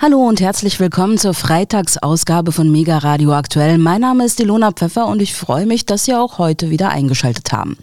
Hallo und herzlich willkommen zur Freitagsausgabe von Mega Radio Aktuell. Mein Name ist Ilona Pfeffer und ich freue mich, dass Sie auch heute wieder eingeschaltet haben.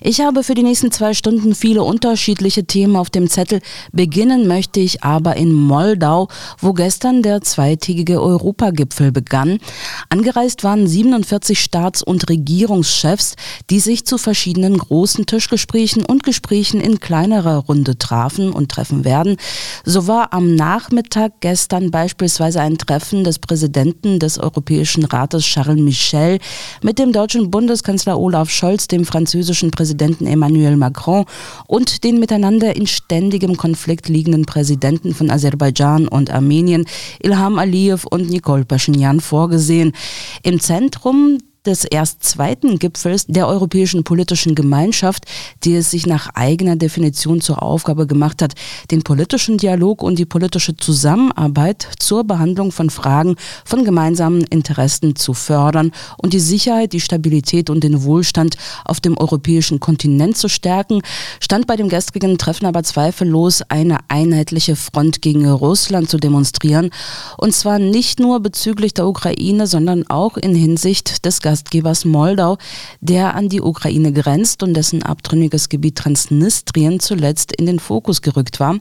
Ich habe für die nächsten zwei Stunden viele unterschiedliche Themen auf dem Zettel. Beginnen möchte ich aber in Moldau, wo gestern der zweitägige Europagipfel begann. Angereist waren 47 Staats- und Regierungschefs, die sich zu verschiedenen großen Tischgesprächen und Gesprächen in kleinerer Runde trafen und treffen werden. So war am Nachmittag gestern beispielsweise ein Treffen des Präsidenten des Europäischen Rates Charles Michel mit dem deutschen Bundeskanzler Olaf Scholz, dem französischen Präsidenten Emmanuel Macron und den miteinander in ständigem Konflikt liegenden Präsidenten von Aserbaidschan und Armenien, Ilham Aliyev und Nicole Pashinyan vorgesehen. Im Zentrum des erst zweiten Gipfels der Europäischen Politischen Gemeinschaft, die es sich nach eigener Definition zur Aufgabe gemacht hat, den politischen Dialog und die politische Zusammenarbeit zur Behandlung von Fragen von gemeinsamen Interessen zu fördern und die Sicherheit, die Stabilität und den Wohlstand auf dem europäischen Kontinent zu stärken, stand bei dem gestrigen Treffen aber zweifellos eine einheitliche Front gegen Russland zu demonstrieren, und zwar nicht nur bezüglich der Ukraine, sondern auch in Hinsicht des Gastgebers Moldau, der an die Ukraine grenzt und dessen abtrünniges Gebiet Transnistrien zuletzt in den Fokus gerückt war.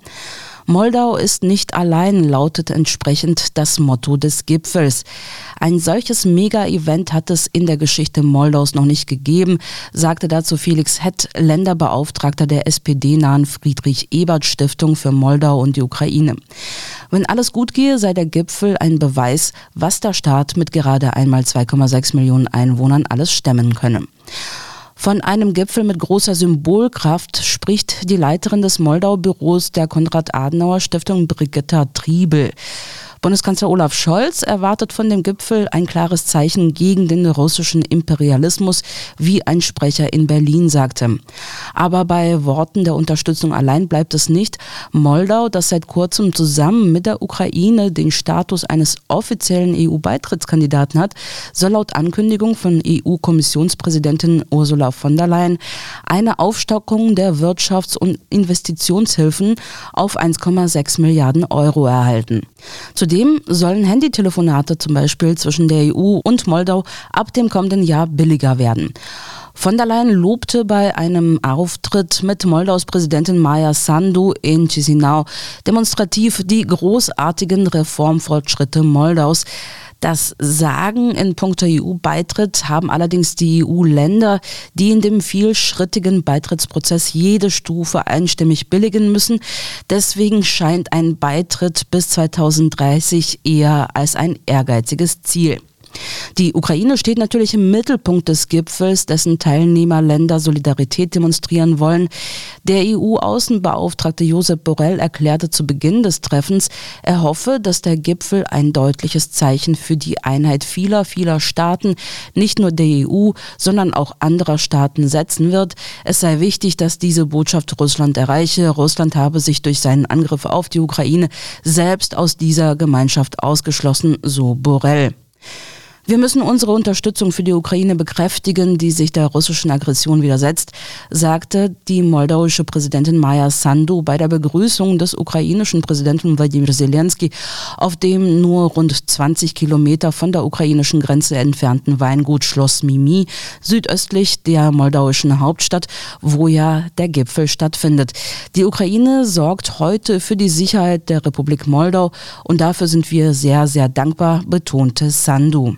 Moldau ist nicht allein, lautet entsprechend das Motto des Gipfels. Ein solches Mega-Event hat es in der Geschichte Moldaus noch nicht gegeben, sagte dazu Felix Hett, Länderbeauftragter der SPD-nahen Friedrich-Ebert-Stiftung für Moldau und die Ukraine. Wenn alles gut gehe, sei der Gipfel ein Beweis, was der Staat mit gerade einmal 2,6 Millionen Einwohnern alles stemmen könne. Von einem Gipfel mit großer Symbolkraft spricht die Leiterin des Moldau-Büros der Konrad-Adenauer-Stiftung Brigitta Triebel. Bundeskanzler Olaf Scholz erwartet von dem Gipfel ein klares Zeichen gegen den russischen Imperialismus, wie ein Sprecher in Berlin sagte. Aber bei Worten der Unterstützung allein bleibt es nicht. Moldau, das seit kurzem zusammen mit der Ukraine den Status eines offiziellen EU-Beitrittskandidaten hat, soll laut Ankündigung von EU-Kommissionspräsidentin Ursula von der Leyen eine Aufstockung der Wirtschafts- und Investitionshilfen auf 1,6 Milliarden Euro erhalten. Zudem sollen Handytelefonate zum Beispiel zwischen der EU und Moldau ab dem kommenden Jahr billiger werden. Von der Leyen lobte bei einem Auftritt mit Moldaus Präsidentin Maya Sandu in Chisinau demonstrativ die großartigen Reformfortschritte Moldaus. Das Sagen in puncto EU-Beitritt haben allerdings die EU-Länder, die in dem vielschrittigen Beitrittsprozess jede Stufe einstimmig billigen müssen. Deswegen scheint ein Beitritt bis 2030 eher als ein ehrgeiziges Ziel. Die Ukraine steht natürlich im Mittelpunkt des Gipfels, dessen Teilnehmerländer Solidarität demonstrieren wollen. Der EU-Außenbeauftragte Josep Borrell erklärte zu Beginn des Treffens, er hoffe, dass der Gipfel ein deutliches Zeichen für die Einheit vieler, vieler Staaten, nicht nur der EU, sondern auch anderer Staaten setzen wird. Es sei wichtig, dass diese Botschaft Russland erreiche. Russland habe sich durch seinen Angriff auf die Ukraine selbst aus dieser Gemeinschaft ausgeschlossen, so Borrell. Wir müssen unsere Unterstützung für die Ukraine bekräftigen, die sich der russischen Aggression widersetzt, sagte die moldauische Präsidentin Maya Sandu bei der Begrüßung des ukrainischen Präsidenten Wladimir Zelensky auf dem nur rund 20 Kilometer von der ukrainischen Grenze entfernten Weingut Schloss Mimi südöstlich der moldauischen Hauptstadt, wo ja der Gipfel stattfindet. Die Ukraine sorgt heute für die Sicherheit der Republik Moldau und dafür sind wir sehr, sehr dankbar, betonte Sandu.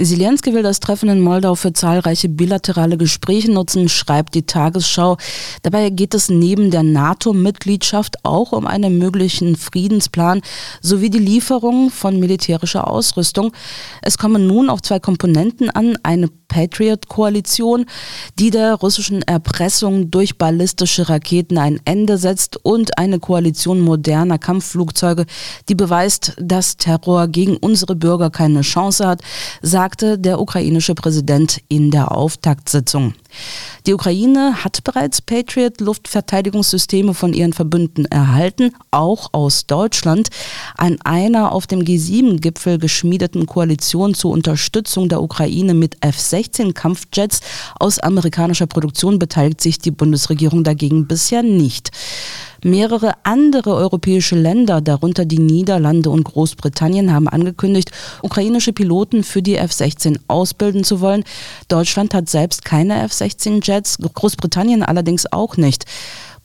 Zelensky will das Treffen in Moldau für zahlreiche bilaterale Gespräche nutzen, schreibt die Tagesschau. Dabei geht es neben der NATO-Mitgliedschaft auch um einen möglichen Friedensplan sowie die Lieferung von militärischer Ausrüstung. Es kommen nun auf zwei Komponenten an, eine Patriot-Koalition, die der russischen Erpressung durch ballistische Raketen ein Ende setzt und eine Koalition moderner Kampfflugzeuge, die beweist, dass Terror gegen unsere Bürger keine Chance hat, sagte der ukrainische Präsident in der Auftaktsitzung. Die Ukraine hat bereits Patriot-Luftverteidigungssysteme von ihren Verbünden erhalten, auch aus Deutschland. An einer auf dem G7-Gipfel geschmiedeten Koalition zur Unterstützung der Ukraine mit F-16-Kampfjets aus amerikanischer Produktion beteiligt sich die Bundesregierung dagegen bisher nicht. Mehrere andere europäische Länder, darunter die Niederlande und Großbritannien, haben angekündigt, ukrainische Piloten für die F-16 ausbilden zu wollen. Deutschland hat selbst keine F-16-Jets, Großbritannien allerdings auch nicht.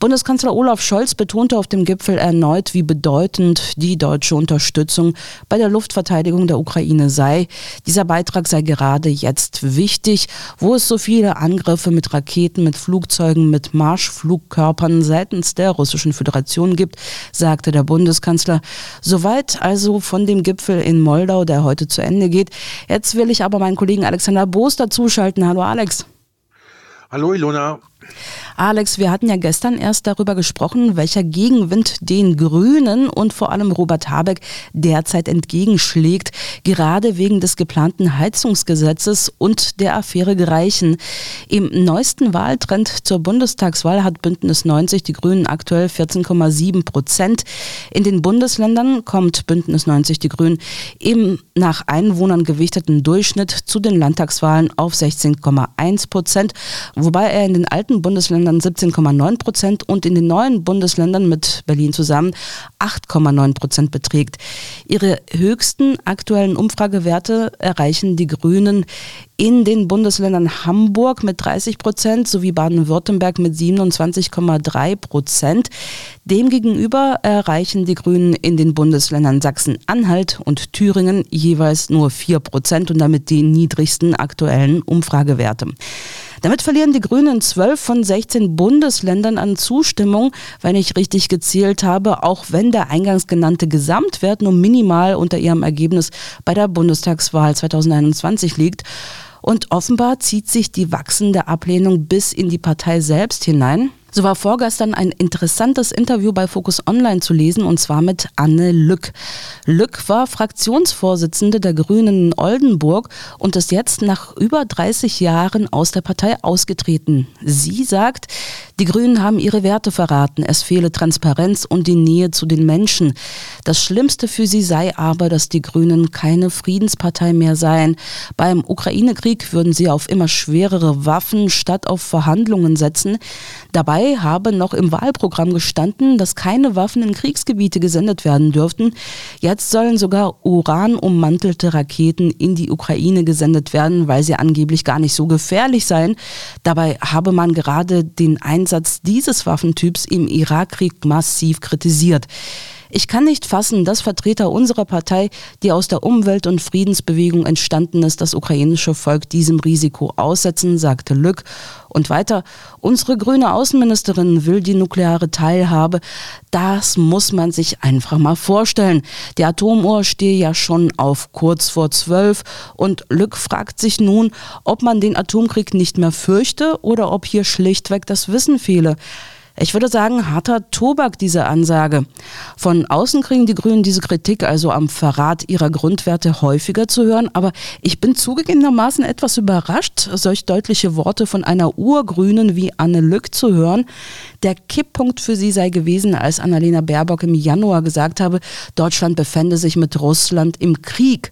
Bundeskanzler Olaf Scholz betonte auf dem Gipfel erneut, wie bedeutend die deutsche Unterstützung bei der Luftverteidigung der Ukraine sei. Dieser Beitrag sei gerade jetzt wichtig, wo es so viele Angriffe mit Raketen, mit Flugzeugen, mit Marschflugkörpern seitens der Russischen Föderation gibt, sagte der Bundeskanzler. Soweit also von dem Gipfel in Moldau, der heute zu Ende geht. Jetzt will ich aber meinen Kollegen Alexander Boos dazuschalten. Hallo Alex. Hallo Ilona. Alex, wir hatten ja gestern erst darüber gesprochen, welcher Gegenwind den Grünen und vor allem Robert Habeck derzeit entgegenschlägt, gerade wegen des geplanten Heizungsgesetzes und der Affäre Greichen. Im neuesten Wahltrend zur Bundestagswahl hat Bündnis 90 die Grünen aktuell 14,7 Prozent. In den Bundesländern kommt Bündnis 90 die Grünen im nach Einwohnern gewichteten Durchschnitt zu den Landtagswahlen auf 16,1 Prozent, wobei er in den alten Bundesländern Bundesländern 17,9 Prozent und in den neuen Bundesländern mit Berlin zusammen 8,9 Prozent beträgt. Ihre höchsten aktuellen Umfragewerte erreichen die Grünen in den Bundesländern Hamburg mit 30 Prozent sowie Baden-Württemberg mit 27,3 Prozent. Demgegenüber erreichen die Grünen in den Bundesländern Sachsen-Anhalt und Thüringen jeweils nur 4 Prozent und damit die niedrigsten aktuellen Umfragewerte. Damit verlieren die Grünen zwölf von 16 Bundesländern an Zustimmung, wenn ich richtig gezählt habe, auch wenn der eingangs genannte Gesamtwert nur minimal unter ihrem Ergebnis bei der Bundestagswahl 2021 liegt. Und offenbar zieht sich die wachsende Ablehnung bis in die Partei selbst hinein. So war vorgestern ein interessantes Interview bei Focus Online zu lesen und zwar mit Anne Lück. Lück war Fraktionsvorsitzende der Grünen in Oldenburg und ist jetzt nach über 30 Jahren aus der Partei ausgetreten. Sie sagt, die Grünen haben ihre Werte verraten. Es fehle Transparenz und die Nähe zu den Menschen. Das Schlimmste für sie sei aber, dass die Grünen keine Friedenspartei mehr seien. Beim Ukraine-Krieg würden sie auf immer schwerere Waffen statt auf Verhandlungen setzen. Dabei habe noch im Wahlprogramm gestanden, dass keine Waffen in Kriegsgebiete gesendet werden dürften. Jetzt sollen sogar uranummantelte Raketen in die Ukraine gesendet werden, weil sie angeblich gar nicht so gefährlich seien. Dabei habe man gerade den Einsatz Einsatz dieses Waffentyps im Irakkrieg massiv kritisiert. Ich kann nicht fassen, dass Vertreter unserer Partei, die aus der Umwelt- und Friedensbewegung entstanden ist, das ukrainische Volk diesem Risiko aussetzen, sagte Lück. Und weiter, unsere grüne Außenministerin will die nukleare Teilhabe. Das muss man sich einfach mal vorstellen. Die Atomuhr stehe ja schon auf kurz vor zwölf und Lück fragt sich nun, ob man den Atomkrieg nicht mehr fürchte oder ob hier schlichtweg das Wissen fehle. Ich würde sagen, harter Tobak, diese Ansage. Von außen kriegen die Grünen diese Kritik also am Verrat ihrer Grundwerte häufiger zu hören, aber ich bin zugegebenermaßen etwas überrascht, solch deutliche Worte von einer Urgrünen wie Anne Lück zu hören. Der Kipppunkt für sie sei gewesen, als Annalena Baerbock im Januar gesagt habe, Deutschland befände sich mit Russland im Krieg.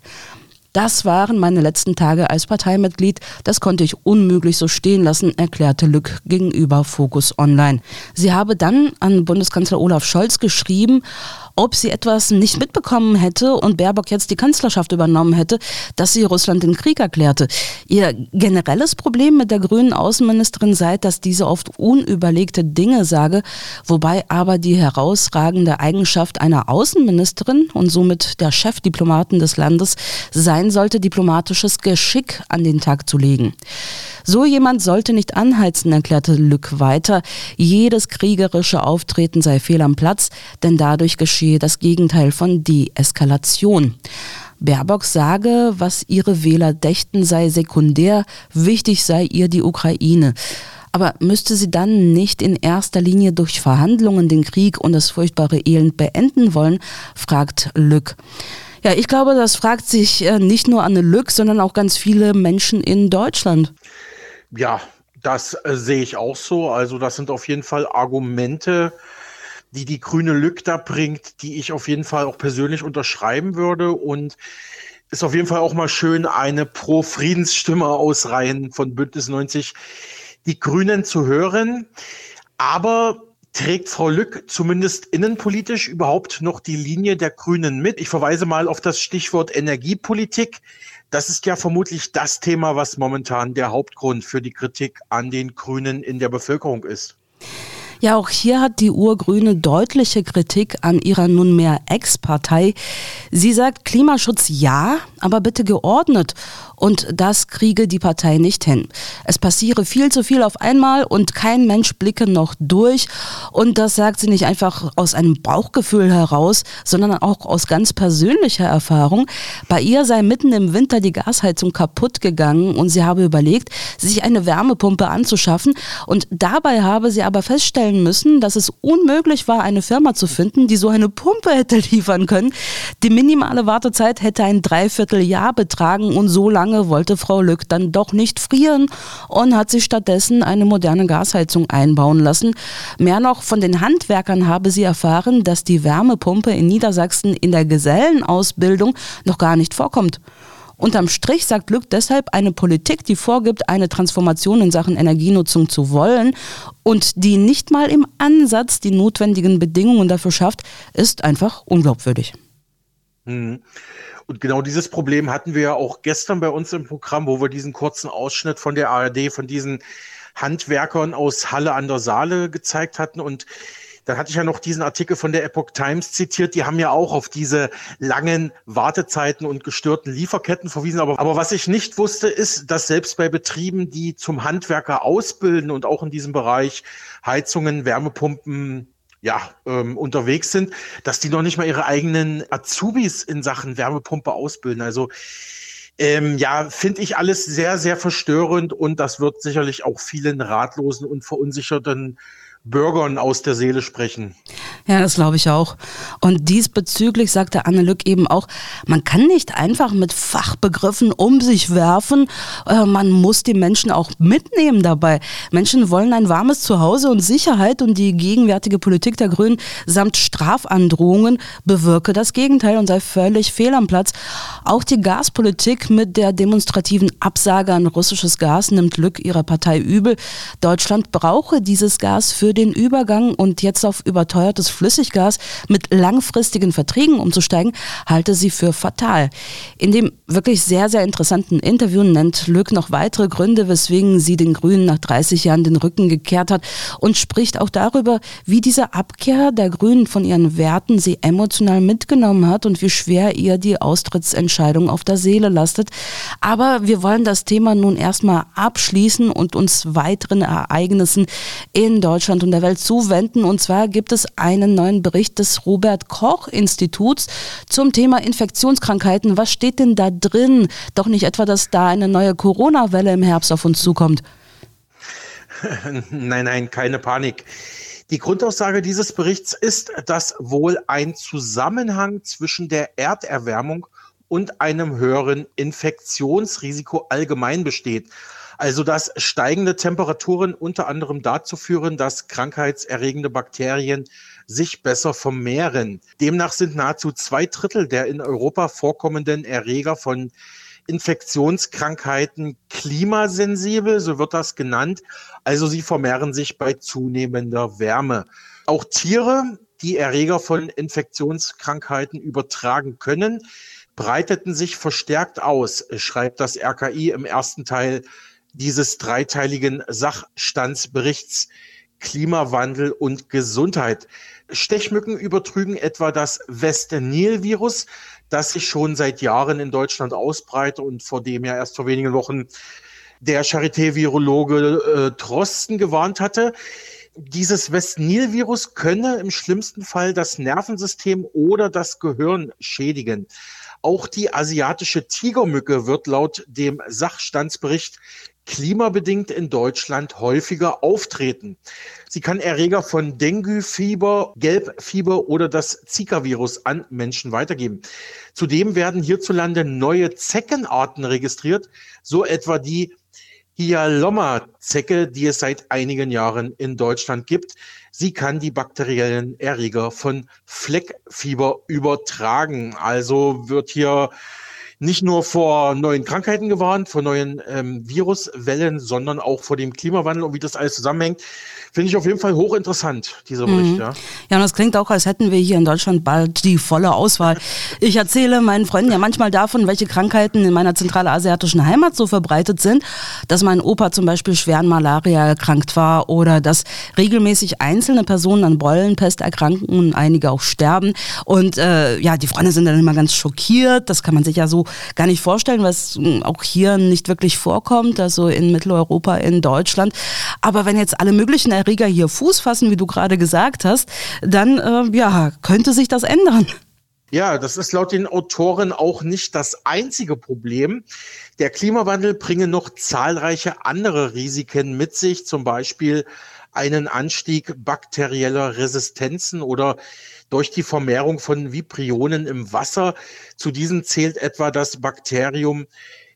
Das waren meine letzten Tage als Parteimitglied. Das konnte ich unmöglich so stehen lassen, erklärte Lück gegenüber Focus Online. Sie habe dann an Bundeskanzler Olaf Scholz geschrieben, ob sie etwas nicht mitbekommen hätte und Baerbock jetzt die Kanzlerschaft übernommen hätte, dass sie Russland den Krieg erklärte. Ihr generelles Problem mit der grünen Außenministerin sei, dass diese oft unüberlegte Dinge sage, wobei aber die herausragende Eigenschaft einer Außenministerin und somit der Chefdiplomaten des Landes sein sollte, diplomatisches Geschick an den Tag zu legen. So jemand sollte nicht anheizen, erklärte Lück weiter. Jedes kriegerische Auftreten sei fehl am Platz, denn dadurch geschehe das Gegenteil von Deeskalation. Baerbock sage, was ihre Wähler dächten, sei sekundär, wichtig sei ihr die Ukraine. Aber müsste sie dann nicht in erster Linie durch Verhandlungen den Krieg und das furchtbare Elend beenden wollen, fragt Lück. Ja, ich glaube, das fragt sich äh, nicht nur Anne Lück, sondern auch ganz viele Menschen in Deutschland ja, Das äh, sehe ich auch so. Also das sind auf jeden Fall Argumente, die die grüne Lück da bringt, die ich auf jeden Fall auch persönlich unterschreiben würde. Und ist auf jeden Fall auch mal schön, eine Pro-Friedensstimme aus Reihen von Bündnis 90 die Grünen zu hören. Aber trägt Frau Lück zumindest innenpolitisch überhaupt noch die Linie der Grünen mit? Ich verweise mal auf das Stichwort Energiepolitik. Das ist ja vermutlich das Thema, was momentan der Hauptgrund für die Kritik an den Grünen in der Bevölkerung ist. Ja, auch hier hat die Urgrüne deutliche Kritik an ihrer nunmehr Ex-Partei. Sie sagt Klimaschutz ja, aber bitte geordnet. Und das kriege die Partei nicht hin. Es passiere viel zu viel auf einmal und kein Mensch blicke noch durch. Und das sagt sie nicht einfach aus einem Bauchgefühl heraus, sondern auch aus ganz persönlicher Erfahrung. Bei ihr sei mitten im Winter die Gasheizung kaputt gegangen und sie habe überlegt, sich eine Wärmepumpe anzuschaffen. Und dabei habe sie aber feststellen müssen, dass es unmöglich war, eine Firma zu finden, die so eine Pumpe hätte liefern können. Die minimale Wartezeit hätte ein Dreivierteljahr betragen und so lange lange wollte Frau Lück dann doch nicht frieren und hat sich stattdessen eine moderne Gasheizung einbauen lassen. Mehr noch, von den Handwerkern habe sie erfahren, dass die Wärmepumpe in Niedersachsen in der Gesellenausbildung noch gar nicht vorkommt. Unterm Strich sagt Lück deshalb, eine Politik, die vorgibt, eine Transformation in Sachen Energienutzung zu wollen und die nicht mal im Ansatz die notwendigen Bedingungen dafür schafft, ist einfach unglaubwürdig. Mhm. Und genau dieses Problem hatten wir ja auch gestern bei uns im Programm, wo wir diesen kurzen Ausschnitt von der ARD, von diesen Handwerkern aus Halle an der Saale gezeigt hatten. Und dann hatte ich ja noch diesen Artikel von der Epoch Times zitiert. Die haben ja auch auf diese langen Wartezeiten und gestörten Lieferketten verwiesen. Aber, aber was ich nicht wusste, ist, dass selbst bei Betrieben, die zum Handwerker ausbilden und auch in diesem Bereich Heizungen, Wärmepumpen, ja, ähm, unterwegs sind, dass die noch nicht mal ihre eigenen Azubis in Sachen Wärmepumpe ausbilden. Also ähm, ja, finde ich alles sehr, sehr verstörend und das wird sicherlich auch vielen ratlosen und verunsicherten Bürgern aus der Seele sprechen. Ja, das glaube ich auch. Und diesbezüglich sagte Anne Lück eben auch, man kann nicht einfach mit Fachbegriffen um sich werfen, äh, man muss die Menschen auch mitnehmen dabei. Menschen wollen ein warmes Zuhause und Sicherheit und die gegenwärtige Politik der Grünen samt Strafandrohungen bewirke das Gegenteil und sei völlig fehl am Platz. Auch die Gaspolitik mit der demonstrativen Absage an russisches Gas nimmt Lück ihrer Partei übel. Deutschland brauche dieses Gas für den Übergang und jetzt auf überteuertes Flüssiggas mit langfristigen Verträgen umzusteigen, halte sie für fatal. In dem wirklich sehr, sehr interessanten Interview nennt Lück noch weitere Gründe, weswegen sie den Grünen nach 30 Jahren den Rücken gekehrt hat und spricht auch darüber, wie diese Abkehr der Grünen von ihren Werten sie emotional mitgenommen hat und wie schwer ihr die Austrittsentscheidung auf der Seele lastet. Aber wir wollen das Thema nun erstmal abschließen und uns weiteren Ereignissen in Deutschland und der Welt zuwenden. Und zwar gibt es einen neuen Bericht des Robert Koch Instituts zum Thema Infektionskrankheiten. Was steht denn da drin? Doch nicht etwa, dass da eine neue Corona-Welle im Herbst auf uns zukommt. Nein, nein, keine Panik. Die Grundaussage dieses Berichts ist, dass wohl ein Zusammenhang zwischen der Erderwärmung und einem höheren Infektionsrisiko allgemein besteht. Also dass steigende Temperaturen unter anderem dazu führen, dass krankheitserregende Bakterien sich besser vermehren. Demnach sind nahezu zwei Drittel der in Europa vorkommenden Erreger von Infektionskrankheiten klimasensibel, so wird das genannt. Also sie vermehren sich bei zunehmender Wärme. Auch Tiere, die Erreger von Infektionskrankheiten übertragen können, breiteten sich verstärkt aus, schreibt das RKI im ersten Teil dieses dreiteiligen Sachstandsberichts Klimawandel und Gesundheit. Stechmücken übertrügen etwa das West-Nil-Virus, das sich schon seit Jahren in Deutschland ausbreitet und vor dem ja erst vor wenigen Wochen der Charité-Virologe äh, Drosten gewarnt hatte. Dieses West-Nil-Virus könne im schlimmsten Fall das Nervensystem oder das Gehirn schädigen. Auch die asiatische Tigermücke wird laut dem Sachstandsbericht klimabedingt in Deutschland häufiger auftreten. Sie kann Erreger von Dengue-Fieber, Gelbfieber oder das Zika-Virus an Menschen weitergeben. Zudem werden hierzulande neue Zeckenarten registriert, so etwa die Hyalomma-Zecke, die es seit einigen Jahren in Deutschland gibt. Sie kann die bakteriellen Erreger von Fleckfieber übertragen. Also wird hier nicht nur vor neuen Krankheiten gewarnt, vor neuen ähm, Viruswellen, sondern auch vor dem Klimawandel und wie das alles zusammenhängt. Finde ich auf jeden Fall hochinteressant, dieser Bericht. Mhm. Ja. ja, und das klingt auch, als hätten wir hier in Deutschland bald die volle Auswahl. Ich erzähle meinen Freunden ja manchmal davon, welche Krankheiten in meiner zentralasiatischen Heimat so verbreitet sind, dass mein Opa zum Beispiel schwer an Malaria erkrankt war oder dass regelmäßig einzelne Personen an Bollenpest erkranken und einige auch sterben. Und äh, ja, die Freunde sind dann immer ganz schockiert. Das kann man sich ja so gar nicht vorstellen, was hm, auch hier nicht wirklich vorkommt, also in Mitteleuropa, in Deutschland. Aber wenn jetzt alle möglichen Erreger hier Fuß fassen, wie du gerade gesagt hast, dann äh, ja, könnte sich das ändern. Ja, das ist laut den Autoren auch nicht das einzige Problem. Der Klimawandel bringe noch zahlreiche andere Risiken mit sich, zum Beispiel einen Anstieg bakterieller Resistenzen oder durch die Vermehrung von Vibrionen im Wasser. Zu diesen zählt etwa das Bakterium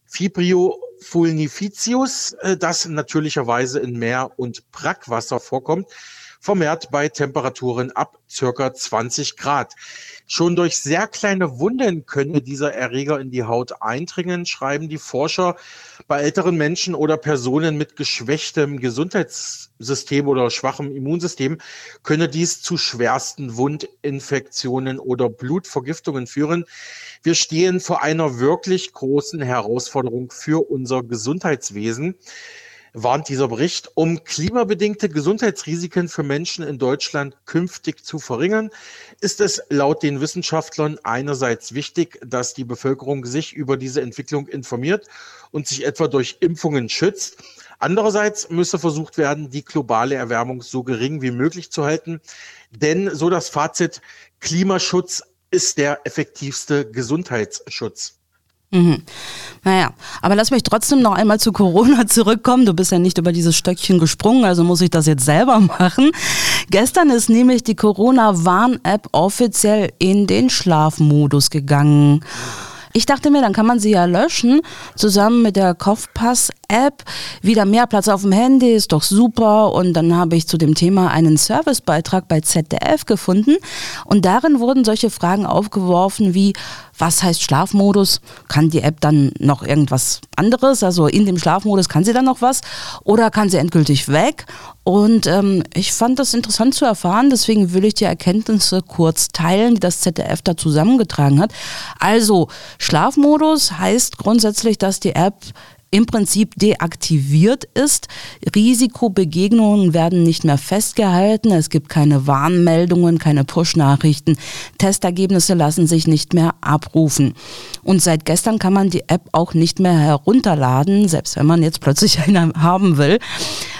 Fibrio fulnificius, äh, das natürlicherweise in Meer- und Brackwasser vorkommt, vermehrt bei Temperaturen ab circa 20 Grad. Schon durch sehr kleine Wunden könne dieser Erreger in die Haut eindringen, schreiben die Forscher. Bei älteren Menschen oder Personen mit geschwächtem Gesundheitssystem oder schwachem Immunsystem könne dies zu schwersten Wundinfektionen oder Blutvergiftungen führen. Wir stehen vor einer wirklich großen Herausforderung für unser Gesundheitswesen warnt dieser Bericht, um klimabedingte Gesundheitsrisiken für Menschen in Deutschland künftig zu verringern, ist es laut den Wissenschaftlern einerseits wichtig, dass die Bevölkerung sich über diese Entwicklung informiert und sich etwa durch Impfungen schützt. Andererseits müsse versucht werden, die globale Erwärmung so gering wie möglich zu halten. Denn so das Fazit, Klimaschutz ist der effektivste Gesundheitsschutz. Mhm. Naja, aber lass mich trotzdem noch einmal zu Corona zurückkommen. Du bist ja nicht über dieses Stöckchen gesprungen, also muss ich das jetzt selber machen. Gestern ist nämlich die Corona-Warn-App offiziell in den Schlafmodus gegangen. Ich dachte mir, dann kann man sie ja löschen, zusammen mit der Kopfpass-App. Wieder mehr Platz auf dem Handy, ist doch super. Und dann habe ich zu dem Thema einen Servicebeitrag bei ZDF gefunden. Und darin wurden solche Fragen aufgeworfen wie, was heißt Schlafmodus? Kann die App dann noch irgendwas anderes? Also in dem Schlafmodus kann sie dann noch was? Oder kann sie endgültig weg? Und ähm, ich fand das interessant zu erfahren, deswegen will ich die Erkenntnisse kurz teilen, die das ZDF da zusammengetragen hat. Also Schlafmodus heißt grundsätzlich, dass die App im Prinzip deaktiviert ist. Risikobegegnungen werden nicht mehr festgehalten. Es gibt keine Warnmeldungen, keine Push-Nachrichten. Testergebnisse lassen sich nicht mehr abrufen. Und seit gestern kann man die App auch nicht mehr herunterladen, selbst wenn man jetzt plötzlich eine haben will.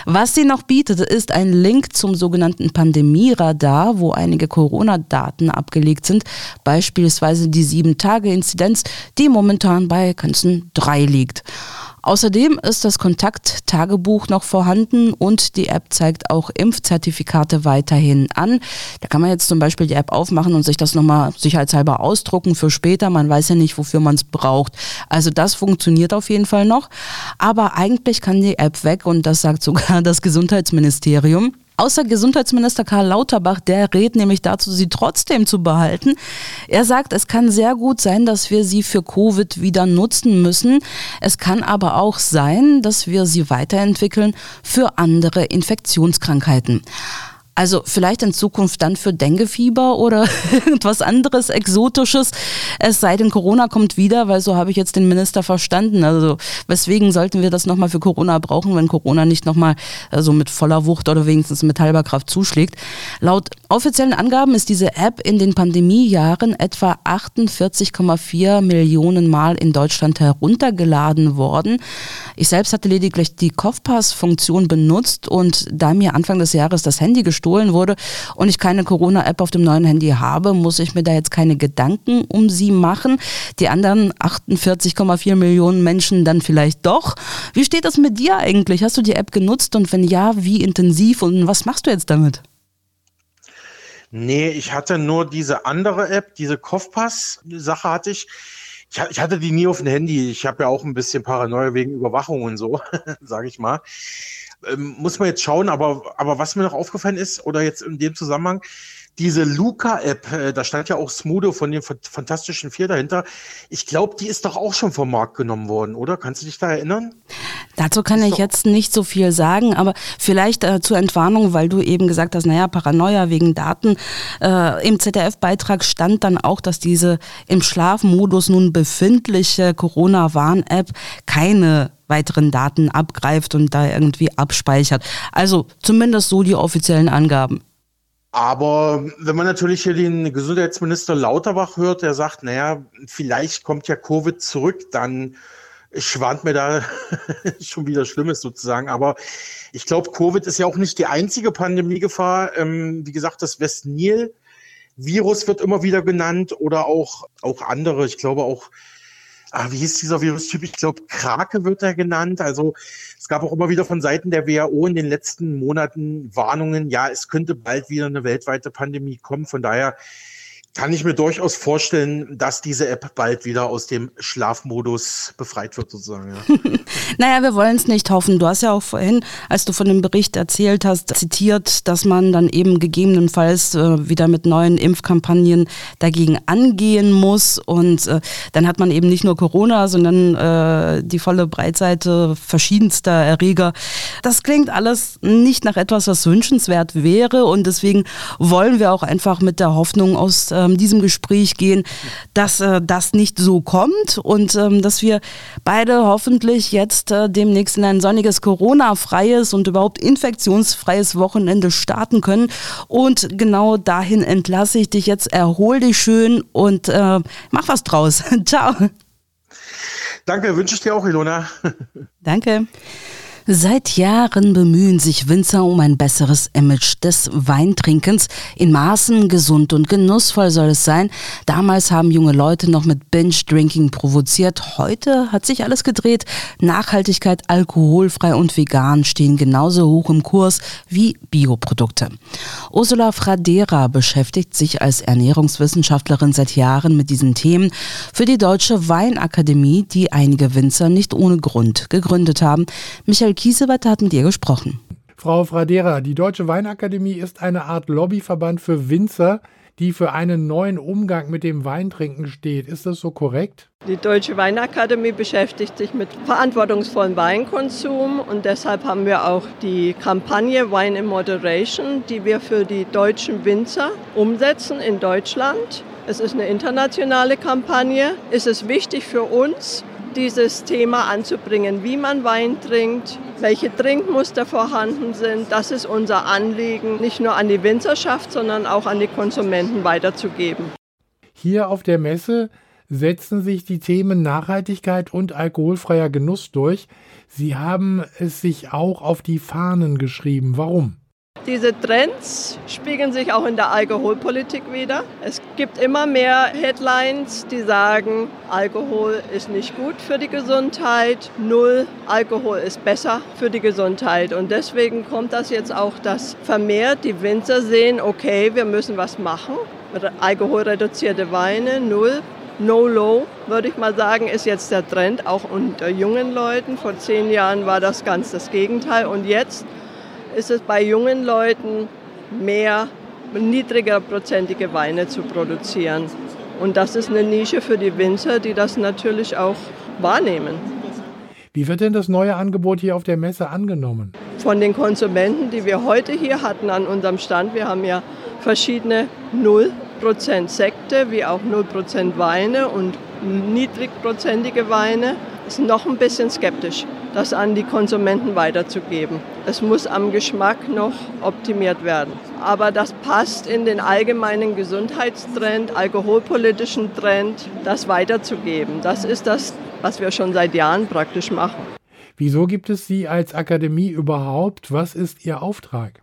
Was sie noch bietet, ist ein Link zum sogenannten Pandemieradar, wo einige Corona-Daten abgelegt sind, beispielsweise die 7-Tage-Inzidenz, die momentan bei Grenzen 3 liegt. Außerdem ist das Kontakttagebuch noch vorhanden und die App zeigt auch Impfzertifikate weiterhin an. Da kann man jetzt zum Beispiel die App aufmachen und sich das nochmal sicherheitshalber ausdrucken für später. Man weiß ja nicht, wofür man es braucht. Also das funktioniert auf jeden Fall noch. Aber eigentlich kann die App weg und das sagt sogar das Gesundheitsministerium. Außer Gesundheitsminister Karl Lauterbach, der rät nämlich dazu, sie trotzdem zu behalten. Er sagt, es kann sehr gut sein, dass wir sie für Covid wieder nutzen müssen. Es kann aber auch sein, dass wir sie weiterentwickeln für andere Infektionskrankheiten. Also vielleicht in Zukunft dann für Denguefieber oder irgendwas anderes Exotisches. Es sei denn, Corona kommt wieder, weil so habe ich jetzt den Minister verstanden. Also weswegen sollten wir das nochmal für Corona brauchen, wenn Corona nicht nochmal also mit voller Wucht oder wenigstens mit halber Kraft zuschlägt. Laut offiziellen Angaben ist diese App in den Pandemiejahren etwa 48,4 Millionen Mal in Deutschland heruntergeladen worden. Ich selbst hatte lediglich die Kopfpass-Funktion benutzt und da mir Anfang des Jahres das Handy gestohlen gestohlen wurde und ich keine Corona-App auf dem neuen Handy habe, muss ich mir da jetzt keine Gedanken um sie machen. Die anderen 48,4 Millionen Menschen dann vielleicht doch. Wie steht das mit dir eigentlich? Hast du die App genutzt und wenn ja, wie intensiv und was machst du jetzt damit? Nee, ich hatte nur diese andere App, diese Kopfpass-Sache hatte ich. ich, hatte die nie auf dem Handy. Ich habe ja auch ein bisschen Paranoia wegen Überwachung und so, sage ich mal. Ähm, muss man jetzt schauen, aber, aber was mir noch aufgefallen ist, oder jetzt in dem Zusammenhang, diese Luca-App, äh, da stand ja auch Smudo von dem Fantastischen Vier dahinter. Ich glaube, die ist doch auch schon vom Markt genommen worden, oder? Kannst du dich da erinnern? Dazu kann ist ich jetzt nicht so viel sagen, aber vielleicht äh, zur Entwarnung, weil du eben gesagt hast, naja, Paranoia wegen Daten. Äh, Im ZDF-Beitrag stand dann auch, dass diese im Schlafmodus nun befindliche Corona-Warn-App keine weiteren Daten abgreift und da irgendwie abspeichert. Also zumindest so die offiziellen Angaben. Aber wenn man natürlich hier den Gesundheitsminister Lauterbach hört, der sagt, naja, vielleicht kommt ja Covid zurück, dann schwant mir da schon wieder Schlimmes sozusagen. Aber ich glaube, Covid ist ja auch nicht die einzige Pandemiegefahr. Ähm, wie gesagt, das West-Nil-Virus wird immer wieder genannt oder auch, auch andere. Ich glaube auch ah, wie hieß dieser Virustyp? Ich glaube, Krake wird er genannt. Also es gab auch immer wieder von Seiten der WHO in den letzten Monaten Warnungen, ja, es könnte bald wieder eine weltweite Pandemie kommen. Von daher kann ich mir durchaus vorstellen, dass diese App bald wieder aus dem Schlafmodus befreit wird, sozusagen. Ja. naja, wir wollen es nicht hoffen. Du hast ja auch vorhin, als du von dem Bericht erzählt hast, zitiert, dass man dann eben gegebenenfalls äh, wieder mit neuen Impfkampagnen dagegen angehen muss. Und äh, dann hat man eben nicht nur Corona, sondern äh, die volle Breitseite verschiedenster Erreger. Das klingt alles nicht nach etwas, was wünschenswert wäre. Und deswegen wollen wir auch einfach mit der Hoffnung aus äh, ähm, diesem Gespräch gehen, dass äh, das nicht so kommt und ähm, dass wir beide hoffentlich jetzt äh, demnächst in ein sonniges Corona-freies und überhaupt infektionsfreies Wochenende starten können. Und genau dahin entlasse ich dich jetzt. Erhol dich schön und äh, mach was draus. Ciao. Danke, wünsche ich dir auch, Ilona. Danke. Seit Jahren bemühen sich Winzer um ein besseres Image des Weintrinkens. In Maßen gesund und genussvoll soll es sein. Damals haben junge Leute noch mit Binge-Drinking provoziert. Heute hat sich alles gedreht. Nachhaltigkeit, alkoholfrei und vegan stehen genauso hoch im Kurs wie Bioprodukte. Ursula Fradera beschäftigt sich als Ernährungswissenschaftlerin seit Jahren mit diesen Themen für die Deutsche Weinakademie, die einige Winzer nicht ohne Grund gegründet haben. Michael Kiesewetter hat mit ihr gesprochen. Frau Fradera, die Deutsche Weinakademie ist eine Art Lobbyverband für Winzer, die für einen neuen Umgang mit dem Weintrinken steht. Ist das so korrekt? Die Deutsche Weinakademie beschäftigt sich mit verantwortungsvollem Weinkonsum und deshalb haben wir auch die Kampagne Wine in Moderation, die wir für die deutschen Winzer umsetzen in Deutschland. Es ist eine internationale Kampagne. Es ist wichtig für uns, dieses Thema anzubringen, wie man Wein trinkt, welche Trinkmuster vorhanden sind. Das ist unser Anliegen, nicht nur an die Winzerschaft, sondern auch an die Konsumenten weiterzugeben. Hier auf der Messe setzen sich die Themen Nachhaltigkeit und alkoholfreier Genuss durch. Sie haben es sich auch auf die Fahnen geschrieben. Warum? Diese Trends spiegeln sich auch in der Alkoholpolitik wieder. Es gibt immer mehr Headlines, die sagen, Alkohol ist nicht gut für die Gesundheit, null Alkohol ist besser für die Gesundheit. Und deswegen kommt das jetzt auch, dass vermehrt die Winzer sehen, okay, wir müssen was machen. Alkoholreduzierte Weine, null No Low, würde ich mal sagen, ist jetzt der Trend, auch unter jungen Leuten. Vor zehn Jahren war das ganz das Gegenteil. Und jetzt ist es bei jungen Leuten mehr niedrigerprozentige Weine zu produzieren. Und das ist eine Nische für die Winzer, die das natürlich auch wahrnehmen. Wie wird denn das neue Angebot hier auf der Messe angenommen? Von den Konsumenten, die wir heute hier hatten an unserem Stand, wir haben ja verschiedene 0% Sekte wie auch 0% Weine und niedrigprozentige Weine, ist noch ein bisschen skeptisch das an die Konsumenten weiterzugeben. Es muss am Geschmack noch optimiert werden. Aber das passt in den allgemeinen Gesundheitstrend, alkoholpolitischen Trend, das weiterzugeben. Das ist das, was wir schon seit Jahren praktisch machen. Wieso gibt es Sie als Akademie überhaupt? Was ist Ihr Auftrag?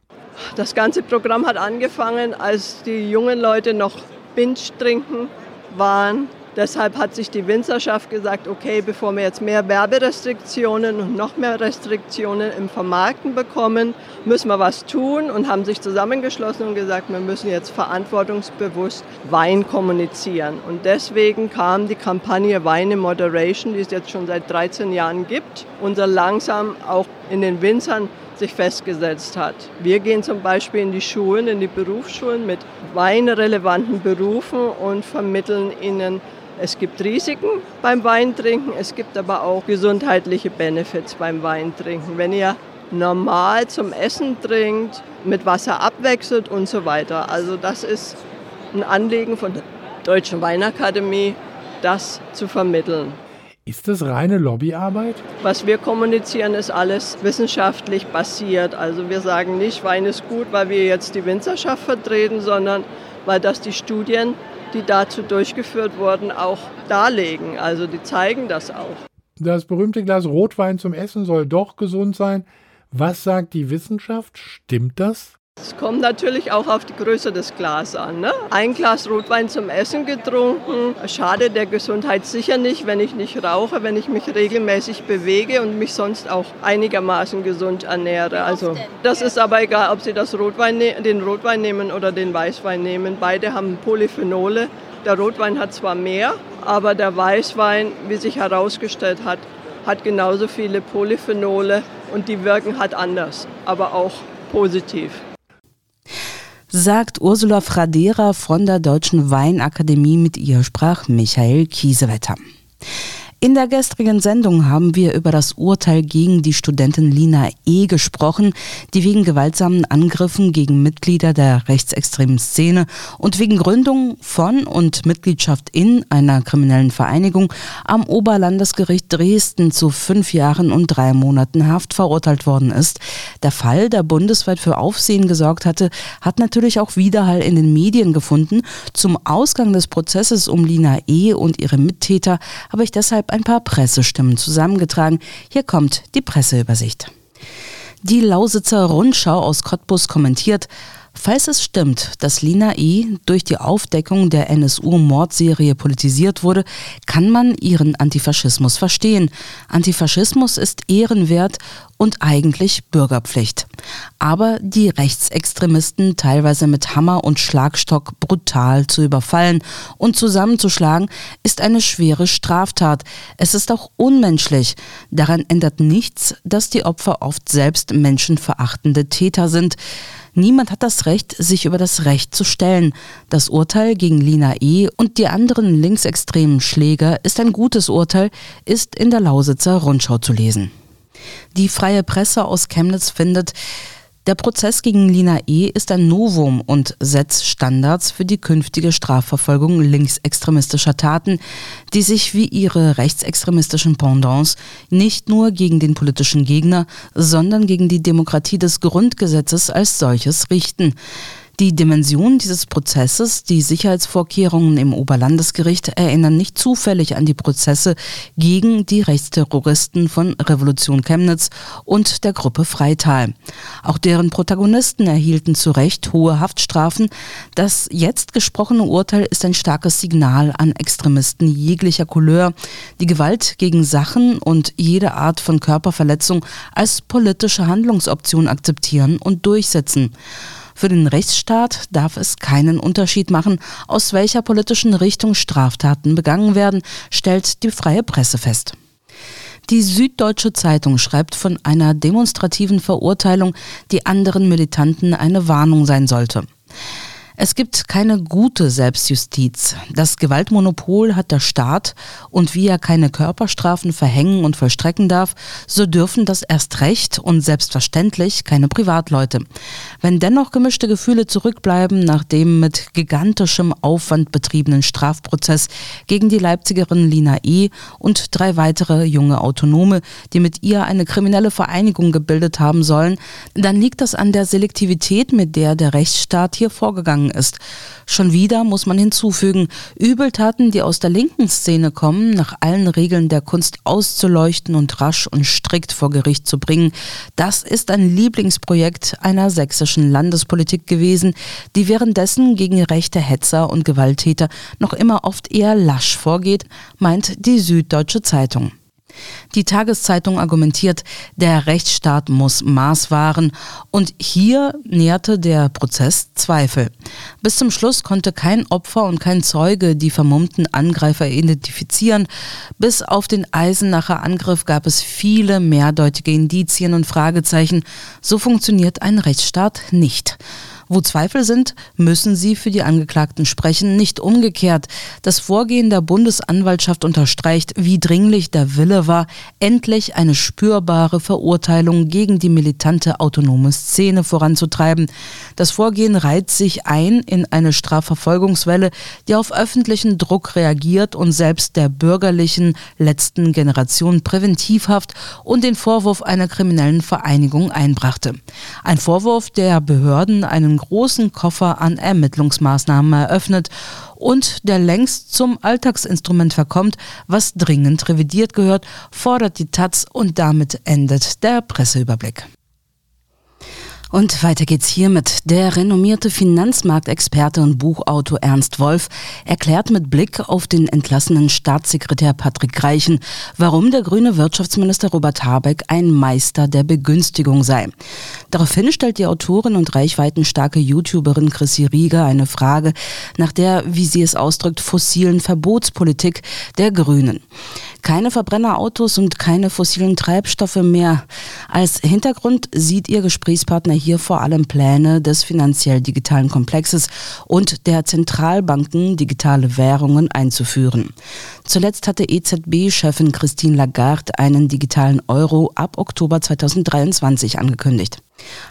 Das ganze Programm hat angefangen, als die jungen Leute noch Binge trinken waren Deshalb hat sich die Winzerschaft gesagt, okay, bevor wir jetzt mehr Werberestriktionen und noch mehr Restriktionen im Vermarkten bekommen, müssen wir was tun und haben sich zusammengeschlossen und gesagt, wir müssen jetzt verantwortungsbewusst Wein kommunizieren. Und deswegen kam die Kampagne Weine Moderation, die es jetzt schon seit 13 Jahren gibt, unser langsam auch in den Winzern sich festgesetzt hat. Wir gehen zum Beispiel in die Schulen, in die Berufsschulen mit weinrelevanten Berufen und vermitteln ihnen es gibt Risiken beim Weintrinken, es gibt aber auch gesundheitliche Benefits beim Weintrinken. Wenn ihr normal zum Essen trinkt, mit Wasser abwechselt und so weiter. Also das ist ein Anliegen von der Deutschen Weinakademie, das zu vermitteln. Ist das reine Lobbyarbeit? Was wir kommunizieren, ist alles wissenschaftlich basiert. Also wir sagen nicht, Wein ist gut, weil wir jetzt die Winzerschaft vertreten, sondern weil das die Studien die dazu durchgeführt wurden, auch darlegen. Also die zeigen das auch. Das berühmte Glas Rotwein zum Essen soll doch gesund sein. Was sagt die Wissenschaft? Stimmt das? Es kommt natürlich auch auf die Größe des Glases an. Ne? Ein Glas Rotwein zum Essen getrunken, schadet der Gesundheit sicher nicht, wenn ich nicht rauche, wenn ich mich regelmäßig bewege und mich sonst auch einigermaßen gesund ernähre. Also das ist aber egal, ob Sie das Rotwein, ne-, den Rotwein nehmen oder den Weißwein nehmen. Beide haben Polyphenole. Der Rotwein hat zwar mehr, aber der Weißwein, wie sich herausgestellt hat, hat genauso viele Polyphenole und die wirken halt anders, aber auch positiv sagt Ursula Fradera von der Deutschen Weinakademie. Mit ihr sprach Michael Kiesewetter. In der gestrigen Sendung haben wir über das Urteil gegen die Studentin Lina E. gesprochen, die wegen gewaltsamen Angriffen gegen Mitglieder der rechtsextremen Szene und wegen Gründung von und Mitgliedschaft in einer kriminellen Vereinigung am Oberlandesgericht Dresden zu fünf Jahren und drei Monaten Haft verurteilt worden ist. Der Fall, der bundesweit für Aufsehen gesorgt hatte, hat natürlich auch Widerhall in den Medien gefunden. Zum Ausgang des Prozesses um Lina E. und ihre Mittäter habe ich deshalb ein paar Pressestimmen zusammengetragen. Hier kommt die Presseübersicht. Die Lausitzer Rundschau aus Cottbus kommentiert, Falls es stimmt, dass Lina E. durch die Aufdeckung der NSU-Mordserie politisiert wurde, kann man ihren Antifaschismus verstehen. Antifaschismus ist ehrenwert und eigentlich Bürgerpflicht. Aber die Rechtsextremisten teilweise mit Hammer und Schlagstock brutal zu überfallen und zusammenzuschlagen, ist eine schwere Straftat. Es ist auch unmenschlich. Daran ändert nichts, dass die Opfer oft selbst menschenverachtende Täter sind. Niemand hat das Recht, sich über das Recht zu stellen. Das Urteil gegen Lina E. und die anderen linksextremen Schläger ist ein gutes Urteil, ist in der Lausitzer Rundschau zu lesen. Die freie Presse aus Chemnitz findet, der Prozess gegen Lina E. ist ein Novum und setzt Standards für die künftige Strafverfolgung linksextremistischer Taten, die sich wie ihre rechtsextremistischen Pendants nicht nur gegen den politischen Gegner, sondern gegen die Demokratie des Grundgesetzes als solches richten. Die Dimension dieses Prozesses, die Sicherheitsvorkehrungen im Oberlandesgericht erinnern nicht zufällig an die Prozesse gegen die Rechtsterroristen von Revolution Chemnitz und der Gruppe Freital. Auch deren Protagonisten erhielten zu Recht hohe Haftstrafen. Das jetzt gesprochene Urteil ist ein starkes Signal an Extremisten jeglicher Couleur, die Gewalt gegen Sachen und jede Art von Körperverletzung als politische Handlungsoption akzeptieren und durchsetzen. Für den Rechtsstaat darf es keinen Unterschied machen, aus welcher politischen Richtung Straftaten begangen werden, stellt die freie Presse fest. Die Süddeutsche Zeitung schreibt von einer demonstrativen Verurteilung, die anderen Militanten eine Warnung sein sollte. Es gibt keine gute Selbstjustiz. Das Gewaltmonopol hat der Staat und wie er keine Körperstrafen verhängen und vollstrecken darf, so dürfen das erst recht und selbstverständlich keine Privatleute. Wenn dennoch gemischte Gefühle zurückbleiben nach dem mit gigantischem Aufwand betriebenen Strafprozess gegen die Leipzigerin Lina E. und drei weitere junge Autonome, die mit ihr eine kriminelle Vereinigung gebildet haben sollen, dann liegt das an der Selektivität, mit der der Rechtsstaat hier vorgegangen gegangen ist. Schon wieder muss man hinzufügen, Übeltaten, die aus der linken Szene kommen, nach allen Regeln der Kunst auszuleuchten und rasch und strikt vor Gericht zu bringen, das ist ein Lieblingsprojekt einer sächsischen Landespolitik gewesen, die währenddessen gegen rechte Hetzer und Gewalttäter noch immer oft eher lasch vorgeht, meint die Süddeutsche Zeitung. Die Tageszeitung argumentiert, der Rechtsstaat muss Maß wahren und hier näherte der Prozess Zweifel. Bis zum Schluss konnte kein Opfer und kein Zeuge die vermummten Angreifer identifizieren. Bis auf den Eisenacher Angriff gab es viele mehrdeutige Indizien und Fragezeichen. So funktioniert ein Rechtsstaat nicht. Wo Zweifel sind, müssen sie für die Angeklagten sprechen, nicht umgekehrt. Das Vorgehen der Bundesanwaltschaft unterstreicht, wie dringlich der Wille war, endlich eine spürbare Verurteilung gegen die militante autonome Szene voranzutreiben. Das Vorgehen reiht sich ein in eine Strafverfolgungswelle, die auf öffentlichen Druck reagiert und selbst der bürgerlichen letzten Generation Präventivhaft und den Vorwurf einer kriminellen Vereinigung einbrachte. Ein Vorwurf, der Behörden einen großen Koffer an Ermittlungsmaßnahmen eröffnet und der längst zum Alltagsinstrument verkommt, was dringend revidiert gehört, fordert die Taz und damit endet der Presseüberblick. Und weiter geht's hiermit. Der renommierte Finanzmarktexperte und Buchautor Ernst Wolf erklärt mit Blick auf den entlassenen Staatssekretär Patrick Reichen, warum der grüne Wirtschaftsminister Robert Habeck ein Meister der Begünstigung sei. Daraufhin stellt die Autorin und reichweitenstarke YouTuberin Chrissy Rieger eine Frage nach der, wie sie es ausdrückt, fossilen Verbotspolitik der Grünen. Keine Verbrennerautos und keine fossilen Treibstoffe mehr. Als Hintergrund sieht ihr Gesprächspartner hier vor allem Pläne des finanziell digitalen Komplexes und der Zentralbanken, digitale Währungen einzuführen. Zuletzt hatte EZB-Chefin Christine Lagarde einen digitalen Euro ab Oktober 2023 angekündigt.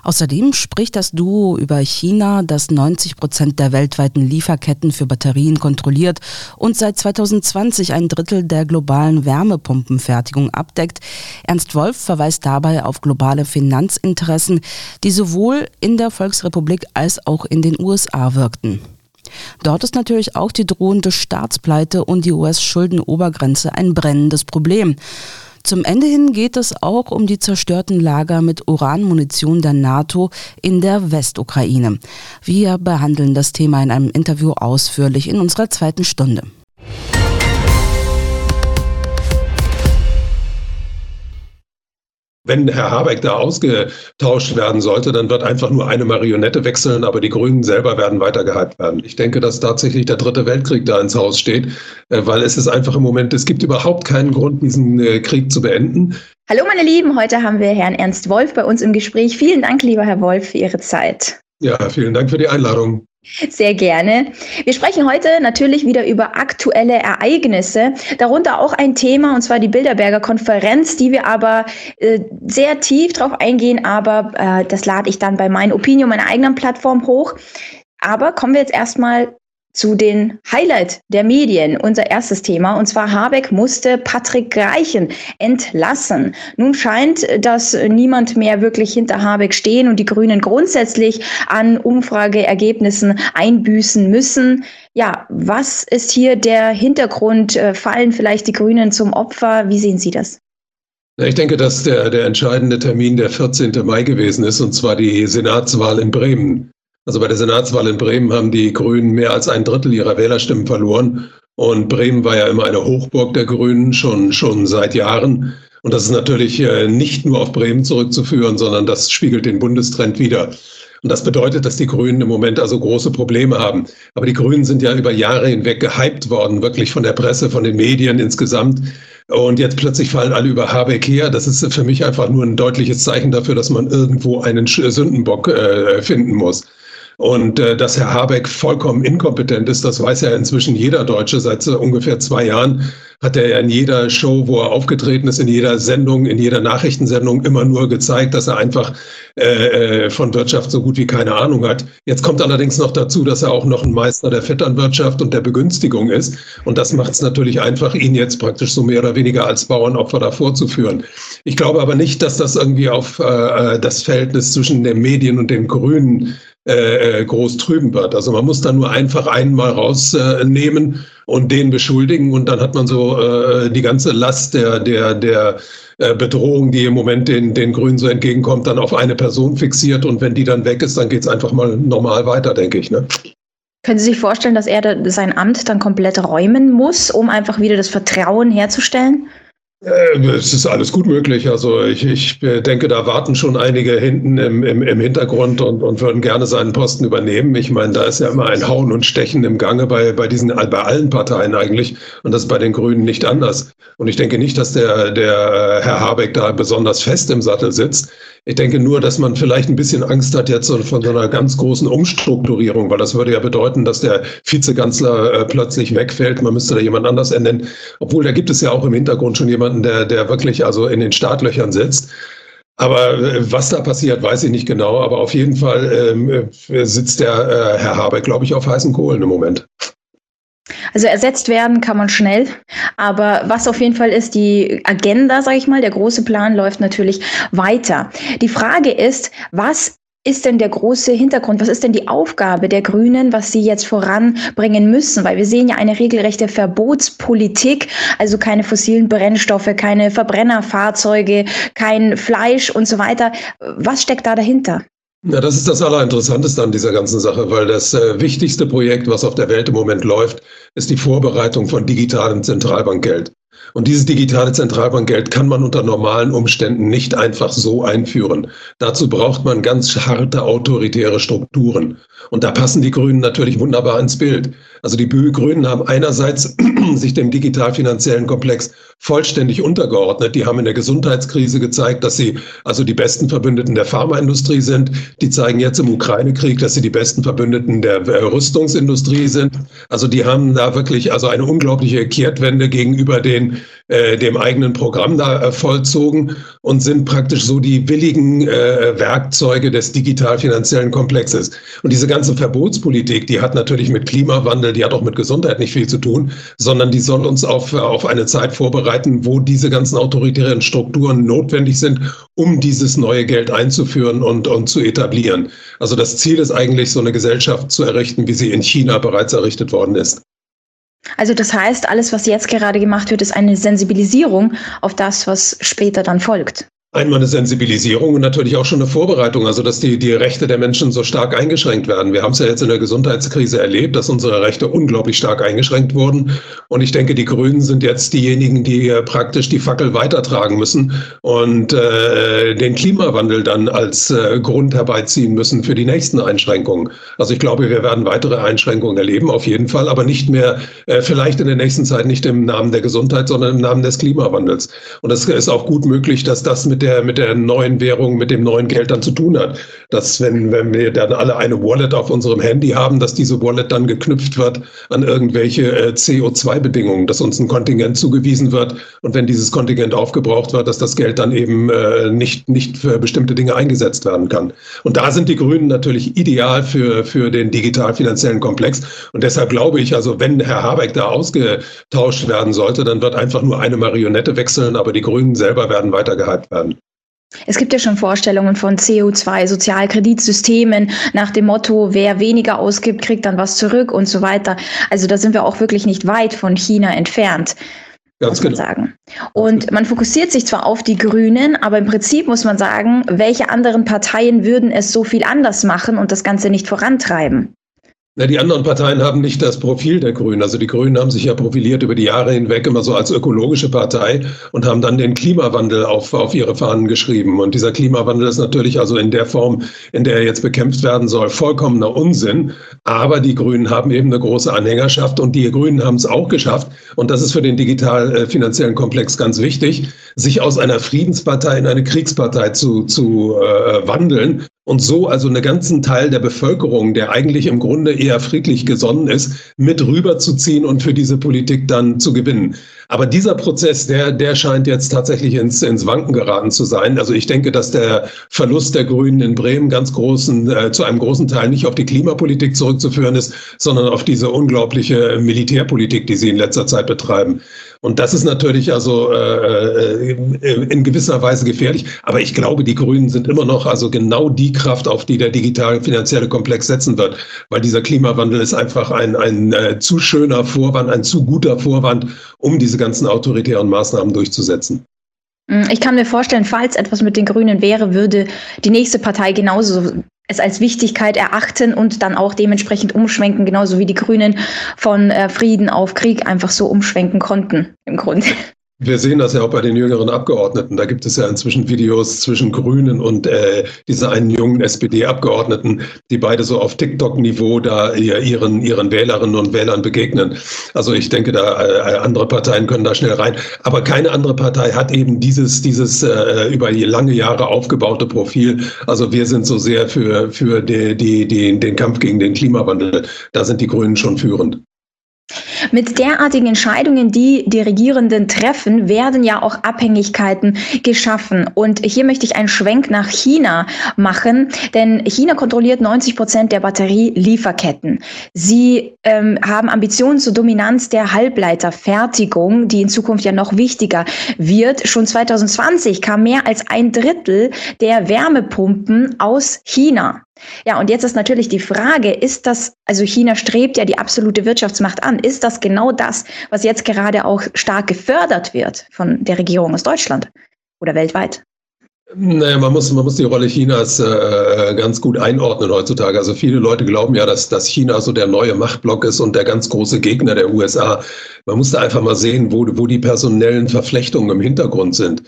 Außerdem spricht das Duo über China, das 90 Prozent der weltweiten Lieferketten für Batterien kontrolliert und seit 2020 ein Drittel der globalen Wärmepumpenfertigung abdeckt. Ernst Wolf verweist dabei auf globale Finanzinteressen, die sowohl in der Volksrepublik als auch in den USA wirkten. Dort ist natürlich auch die drohende Staatspleite und die US-Schuldenobergrenze ein brennendes Problem. Zum Ende hin geht es auch um die zerstörten Lager mit Uranmunition der NATO in der Westukraine. Wir behandeln das Thema in einem Interview ausführlich in unserer zweiten Stunde. Wenn Herr Habeck da ausgetauscht werden sollte, dann wird einfach nur eine Marionette wechseln, aber die Grünen selber werden weiter gehypt werden. Ich denke, dass tatsächlich der dritte Weltkrieg da ins Haus steht, äh, weil es ist einfach im Moment, es gibt überhaupt keinen Grund, diesen äh, Krieg zu beenden. Hallo meine Lieben, heute haben wir Herrn Ernst Wolf bei uns im Gespräch. Vielen Dank, lieber Herr Wolf, für Ihre Zeit. Ja, vielen Dank für die Einladung. Sehr gerne. Wir sprechen heute natürlich wieder über aktuelle Ereignisse, darunter auch ein Thema, und zwar die Bilderberger Konferenz, die wir aber äh, sehr tief drauf eingehen, aber äh, das lade ich dann bei meinen Opinion, meiner eigenen Plattform hoch. Aber kommen wir jetzt erstmal zu den Highlight der Medien. Unser erstes Thema, und zwar Habeck musste Patrick Greichen entlassen. Nun scheint, dass niemand mehr wirklich hinter Habeck stehen und die Grünen grundsätzlich an Umfrageergebnissen einbüßen müssen. Ja, was ist hier der Hintergrund? Äh, fallen vielleicht die Grünen zum Opfer? Wie sehen Sie das? Ich denke, dass der, der entscheidende Termin der 14. Mai gewesen ist, und zwar die Senatswahl in Bremen. Also bei der Senatswahl in Bremen haben die Grünen mehr als ein Drittel ihrer Wählerstimmen verloren. Und Bremen war ja immer eine Hochburg der Grünen, schon, schon seit Jahren. Und das ist natürlich äh, nicht nur auf Bremen zurückzuführen, sondern das spiegelt den Bundestrend wider. Und das bedeutet, dass die Grünen im Moment also große Probleme haben. Aber die Grünen sind ja über Jahre hinweg gehypt worden, wirklich von der Presse, von den Medien insgesamt. Und jetzt plötzlich fallen alle über Habeck her. Das ist für mich einfach nur ein deutliches Zeichen dafür, dass man irgendwo einen Sündenbock äh, finden muss. Und äh, dass Herr Habeck vollkommen inkompetent ist, das weiß ja inzwischen jeder Deutsche seit äh, ungefähr zwei Jahren. Hat er ja in jeder Show, wo er aufgetreten ist, in jeder Sendung, in jeder Nachrichtensendung immer nur gezeigt, dass er einfach äh, äh, von Wirtschaft so gut wie keine Ahnung hat. Jetzt kommt allerdings noch dazu, dass er auch noch ein Meister der Vetternwirtschaft und der Begünstigung ist. Und das macht es natürlich einfach, ihn jetzt praktisch so mehr oder weniger als Bauernopfer davor zu führen. Ich glaube aber nicht, dass das irgendwie auf äh, äh das Verhältnis zwischen den Medien und den Grünen äh, äh, groß trüben wird. Also man muss da nur einfach einen mal rausnehmen und den beschuldigen und dann hat man so äh, die ganze Last der, der, der äh, Bedrohung, die im Moment den, den Grünen so entgegenkommt, dann auf eine Person fixiert und wenn die dann weg ist, dann geht es einfach mal normal weiter, denke ich. Ne? Können Sie sich vorstellen, dass er sein Amt dann komplett räumen muss, um einfach wieder das Vertrauen herzustellen? Äh, es ist alles gut möglich. Also ich, ich denke, da warten schon einige hinten im, im, im Hintergrund und, und würden gerne seinen Posten übernehmen. Ich meine, da ist ja immer ein Hauen und Stechen im Gange bei, bei diesen, bei allen Parteien eigentlich. Und das ist bei den Grünen nicht anders. Und ich denke nicht, dass der, der Herr Habeck da besonders fest im Sattel sitzt. Ich denke nur, dass man vielleicht ein bisschen Angst hat jetzt von so einer ganz großen Umstrukturierung, weil das würde ja bedeuten, dass der Vizekanzler äh, plötzlich wegfällt. Man müsste da jemand anders ernennen. Obwohl da gibt es ja auch im Hintergrund schon jemanden, der, der wirklich also in den Startlöchern sitzt. Aber äh, was da passiert, weiß ich nicht genau. Aber auf jeden Fall ähm, äh, sitzt der äh, Herr Habeck, glaube ich, auf heißen Kohlen im Moment. Also ersetzt werden kann man schnell, aber was auf jeden Fall ist, die Agenda, sage ich mal, der große Plan läuft natürlich weiter. Die Frage ist, was ist denn der große Hintergrund? Was ist denn die Aufgabe der Grünen, was sie jetzt voranbringen müssen? Weil wir sehen ja eine regelrechte Verbotspolitik, also keine fossilen Brennstoffe, keine Verbrennerfahrzeuge, kein Fleisch und so weiter. Was steckt da dahinter? Ja, das ist das Allerinteressanteste an dieser ganzen Sache, weil das äh, wichtigste Projekt, was auf der Welt im Moment läuft, ist die Vorbereitung von digitalem Zentralbankgeld. Und dieses digitale Zentralbankgeld kann man unter normalen Umständen nicht einfach so einführen. Dazu braucht man ganz harte autoritäre Strukturen. Und da passen die Grünen natürlich wunderbar ins Bild. Also die Grünen haben einerseits sich dem digital-finanziellen Komplex vollständig untergeordnet. Die haben in der Gesundheitskrise gezeigt, dass sie also die besten Verbündeten der Pharmaindustrie sind. Die zeigen jetzt im Ukraine-Krieg, dass sie die besten Verbündeten der äh, Rüstungsindustrie sind. Also die haben da wirklich also eine unglaubliche Kehrtwende gegenüber den, äh, dem eigenen Programm da äh, vollzogen und sind praktisch so die willigen äh, Werkzeuge des digital-finanziellen Komplexes. Und diese ganze Verbotspolitik, die hat natürlich mit Klimawandel, die hat auch mit Gesundheit nicht viel zu tun, sondern die soll uns auf, auf eine Zeit vorbereiten, vorbereiten, wo diese ganzen autoritären Strukturen notwendig sind, um dieses neue Geld einzuführen und, und zu etablieren. Also das Ziel ist eigentlich, so eine Gesellschaft zu errichten, wie sie in China bereits errichtet worden ist. Also das heißt, alles, was jetzt gerade gemacht wird, ist eine Sensibilisierung auf das, was später dann folgt. Einmal eine Sensibilisierung und natürlich auch schon eine Vorbereitung, also dass die, die Rechte der Menschen so stark eingeschränkt werden. Wir haben es ja jetzt in der Gesundheitskrise erlebt, dass unsere Rechte unglaublich stark eingeschränkt wurden. Und ich denke, die Grünen sind jetzt diejenigen, die äh, praktisch die Fackel weitertragen müssen und äh, den Klimawandel dann als äh, Grund herbeiziehen müssen für die nächsten Einschränkungen. Also ich glaube, wir werden weitere Einschränkungen erleben, auf jeden Fall, aber nicht mehr, äh, vielleicht in der nächsten Zeit nicht im Namen der Gesundheit, sondern im Namen des Klimawandels. Und es ist auch gut möglich, dass das mit der, mit der neuen Währung, mit dem neuen Geld dann zu tun hat. Dass wenn, wenn wir dann alle eine Wallet auf unserem Handy haben, dass diese Wallet dann geknüpft wird an irgendwelche äh, CO2-Bedingungen, dass uns ein Kontingent zugewiesen wird und wenn dieses Kontingent aufgebraucht wird, dass das Geld dann eben äh, nicht, nicht für bestimmte Dinge eingesetzt werden kann. Und da sind die Grünen natürlich ideal für, für den digital-finanziellen Komplex. Und deshalb glaube ich, also wenn Herr Habeck da ausgetauscht werden sollte, dann wird einfach nur eine Marionette wechseln, aber die Grünen selber werden weiter gehypt werden. Es gibt ja schon Vorstellungen von CO2-Sozialkreditsystemen nach dem Motto, wer weniger ausgibt, kriegt dann was zurück und so weiter. Also da sind wir auch wirklich nicht weit von China entfernt. Ganz muss man genau. sagen. Und man fokussiert sich zwar auf die Grünen, aber im Prinzip muss man sagen, welche anderen Parteien würden es so viel anders machen und das Ganze nicht vorantreiben? Na, die anderen Parteien haben nicht das Profil der Grünen. Also die Grünen haben sich ja profiliert über die Jahre hinweg immer so als ökologische Partei und haben dann den Klimawandel auf, auf ihre Fahnen geschrieben. Und dieser Klimawandel ist natürlich also in der Form, in der er jetzt bekämpft werden soll, vollkommener Unsinn. Aber die Grünen haben eben eine große Anhängerschaft und die Grünen haben es auch geschafft. Und das ist für den digital-finanziellen Komplex ganz wichtig, sich aus einer Friedenspartei in eine Kriegspartei zu, zu äh, wandeln und so also einen ganzen Teil der Bevölkerung, der eigentlich im Grunde eher friedlich gesonnen ist, mit rüberzuziehen und für diese Politik dann zu gewinnen. Aber dieser Prozess, der, der scheint jetzt tatsächlich ins, ins Wanken geraten zu sein. Also ich denke, dass der Verlust der Grünen in Bremen ganz großen, äh, zu einem großen Teil nicht auf die Klimapolitik zurückzuführen ist, sondern auf diese unglaubliche Militärpolitik, die sie in letzter Zeit betreiben. Und das ist natürlich also äh, äh, in gewisser Weise gefährlich. Aber ich glaube, die Grünen sind immer noch also genau die Kraft, auf die der digital-finanzielle Komplex setzen wird. Weil dieser Klimawandel ist einfach ein, ein äh, zu schöner Vorwand, ein zu guter Vorwand, um diese ganzen autoritären Maßnahmen durchzusetzen. Ich kann mir vorstellen, falls etwas mit den Grünen wäre, würde die nächste Partei genauso es als Wichtigkeit erachten und dann auch dementsprechend umschwenken, genauso wie die Grünen von äh, Frieden auf Krieg einfach so umschwenken konnten im Grunde. Wir sehen das ja auch bei den jüngeren Abgeordneten. Da gibt es ja inzwischen Videos zwischen Grünen und äh, dieser einen jungen SPD-Abgeordneten, die beide so auf TikTok-Niveau da ihren, ihren Wählerinnen und Wählern begegnen. Also ich denke, da äh, andere Parteien können da schnell rein. Aber keine andere Partei hat eben dieses, dieses äh, über lange Jahre aufgebaute Profil. Also wir sind so sehr für, für die, die, die, den Kampf gegen den Klimawandel. Da sind die Grünen schon führend. Mit derartigen Entscheidungen, die die Regierenden treffen, werden ja auch Abhängigkeiten geschaffen. Und hier möchte ich einen Schwenk nach China machen, denn China kontrolliert 90 Prozent der Batterielieferketten. Sie ähm, haben Ambitionen zur Dominanz der Halbleiterfertigung, die in Zukunft ja noch wichtiger wird. Schon 2020 kam mehr als ein Drittel der Wärmepumpen aus China. Ja, und jetzt ist natürlich die Frage, ist das, also China strebt ja die absolute Wirtschaftsmacht an, ist das genau das, was jetzt gerade auch stark gefördert wird von der Regierung aus Deutschland oder weltweit? Naja, man muss, man muss die Rolle Chinas äh, ganz gut einordnen heutzutage. Also viele Leute glauben ja, dass, dass China so der neue Machtblock ist und der ganz große Gegner der USA. Man muss da einfach mal sehen, wo, wo die personellen Verflechtungen im Hintergrund sind.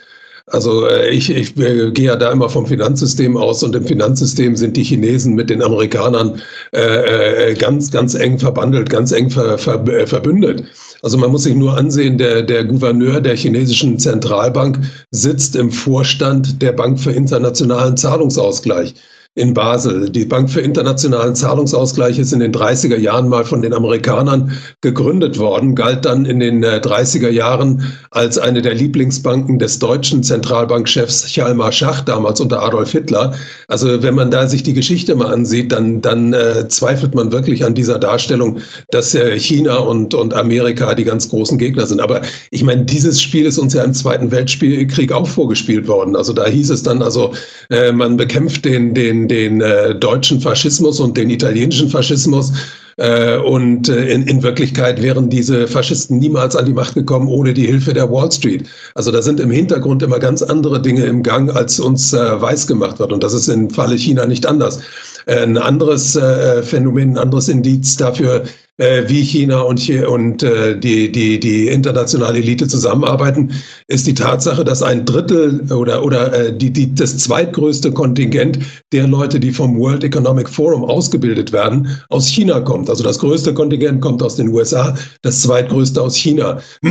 Also äh, ich, ich äh, gehe ja da immer vom Finanzsystem aus und im Finanzsystem sind die Chinesen mit den Amerikanern äh, äh ganz, ganz eng verbandelt, ganz eng ver, ver, verbündet. Also man muss sich nur ansehen, der, der Gouverneur der chinesischen Zentralbank sitzt im Vorstand der Bank für internationalen Zahlungsausgleich in Basel. Die Bank für internationalen Zahlungsausgleich ist in den 30er Jahren mal von den Amerikanern gegründet worden, galt dann in den 30er äh, Jahren als eine der Lieblingsbanken des deutschen Zentralbankchefs Hjalmar Schacht, damals unter Adolf Hitler. Also wenn man da sich die Geschichte mal ansieht, dann, dann äh, zweifelt man wirklich an dieser Darstellung, dass äh, China und, und Amerika die ganz großen Gegner sind. Aber ich meine, dieses Spiel ist uns ja im Zweiten Weltkrieg auch vorgespielt worden. Also da hieß es dann, also äh, man bekämpft den, den den, äh, deutschen Faschismus und den italienischen Faschismus. Äh, und äh, in, in Wirklichkeit wären diese Faschisten niemals an die Macht gekommen ohne die Hilfe der Wall Street. Also da sind im Hintergrund immer ganz andere Dinge im Gang, als uns äh, weiß gemacht wird. Und das ist im Falle China nicht anders. Äh, ein anderes äh, Phänomen, ein anderes Indiz dafür äh, wie China und, und äh, die, die, die internationale Elite zusammenarbeiten, ist die Tatsache, dass ein Drittel oder, oder äh, die, die, das zweitgrößte Kontingent der Leute, die vom World Economic Forum ausgebildet werden, aus China kommt. Also das größte Kontingent kommt aus den USA, das zweitgrößte aus China.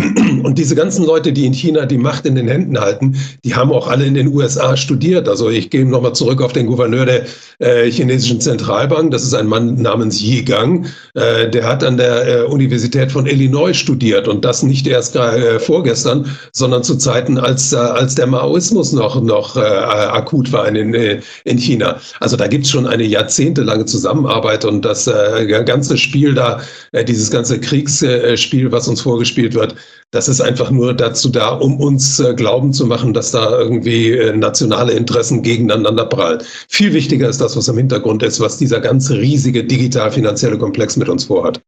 Und diese ganzen Leute, die in China die Macht in den Händen halten, die haben auch alle in den USA studiert. Also ich gehe nochmal zurück auf den Gouverneur der äh, chinesischen Zentralbank. Das ist ein Mann namens Yi Gang. Äh, der hat an der äh, Universität von Illinois studiert und das nicht erst äh, vorgestern, sondern zu Zeiten, als, äh, als der Maoismus noch, noch äh, akut war in, äh, in China. Also da gibt es schon eine jahrzehntelange Zusammenarbeit und das äh, ganze Spiel da, dieses ganze Kriegsspiel, was uns vorgespielt wird, das ist einfach nur dazu da, um uns äh, glauben zu machen, dass da irgendwie äh, nationale Interessen gegeneinander prallen. Viel wichtiger ist das, was im Hintergrund ist, was dieser ganze riesige digital-finanzielle Komplex mit uns vorhat.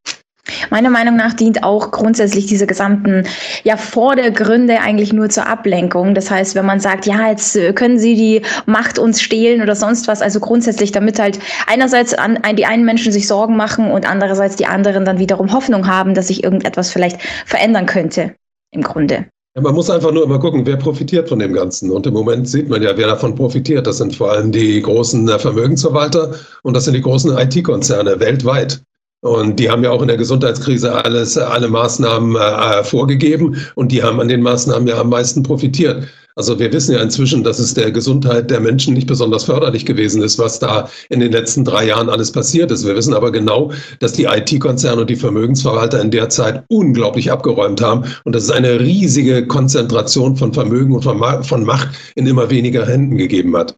Meiner Meinung nach dient auch grundsätzlich diese gesamten ja, Vordergründe eigentlich nur zur Ablenkung. Das heißt, wenn man sagt, ja, jetzt äh, können Sie die Macht uns stehlen oder sonst was, also grundsätzlich, damit halt einerseits an, die einen Menschen sich Sorgen machen und andererseits die anderen dann wiederum Hoffnung haben, dass sich irgendetwas vielleicht verändern könnte im Grunde. Ja, man muss einfach nur immer gucken, wer profitiert von dem Ganzen. Und im Moment sieht man ja, wer davon profitiert. Das sind vor allem die großen äh, Vermögensverwalter und das sind die großen IT-Konzerne weltweit. Und die haben ja auch in der Gesundheitskrise alles, alle Maßnahmen äh, vorgegeben und die haben an den Maßnahmen ja am meisten profitiert. Also wir wissen ja inzwischen, dass es der Gesundheit der Menschen nicht besonders förderlich gewesen ist, was da in den letzten drei Jahren alles passiert ist. Wir wissen aber genau, dass die IT-Konzerne und die Vermögensverwalter in der Zeit unglaublich abgeräumt haben und dass es eine riesige Konzentration von Vermögen und von Macht in immer weniger Händen gegeben hat.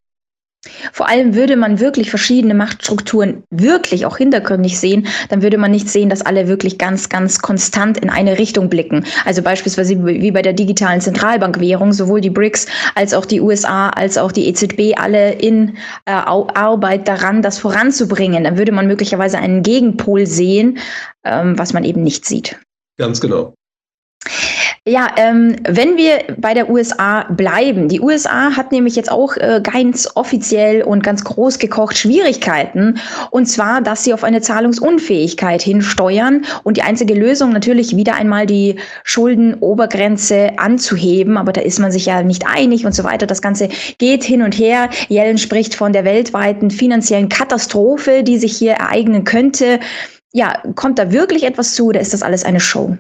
Vor allem würde man wirklich verschiedene Machtstrukturen wirklich auch hintergründig sehen, dann würde man nicht sehen, dass alle wirklich ganz, ganz konstant in eine Richtung blicken. Also beispielsweise wie bei der digitalen Zentralbankwährung, sowohl die BRICS als auch die USA als auch die EZB alle in äh, Arbeit daran, das voranzubringen. Dann würde man möglicherweise einen Gegenpol sehen, ähm, was man eben nicht sieht. Ganz genau. Ja, ähm, wenn wir bei der USA bleiben, die USA hat nämlich jetzt auch äh, ganz offiziell und ganz groß gekocht Schwierigkeiten. Und zwar, dass sie auf eine Zahlungsunfähigkeit hinsteuern und die einzige Lösung natürlich wieder einmal die Schuldenobergrenze anzuheben. Aber da ist man sich ja nicht einig und so weiter. Das Ganze geht hin und her. Yellen spricht von der weltweiten finanziellen Katastrophe, die sich hier ereignen könnte. Ja, kommt da wirklich etwas zu oder ist das alles eine Show?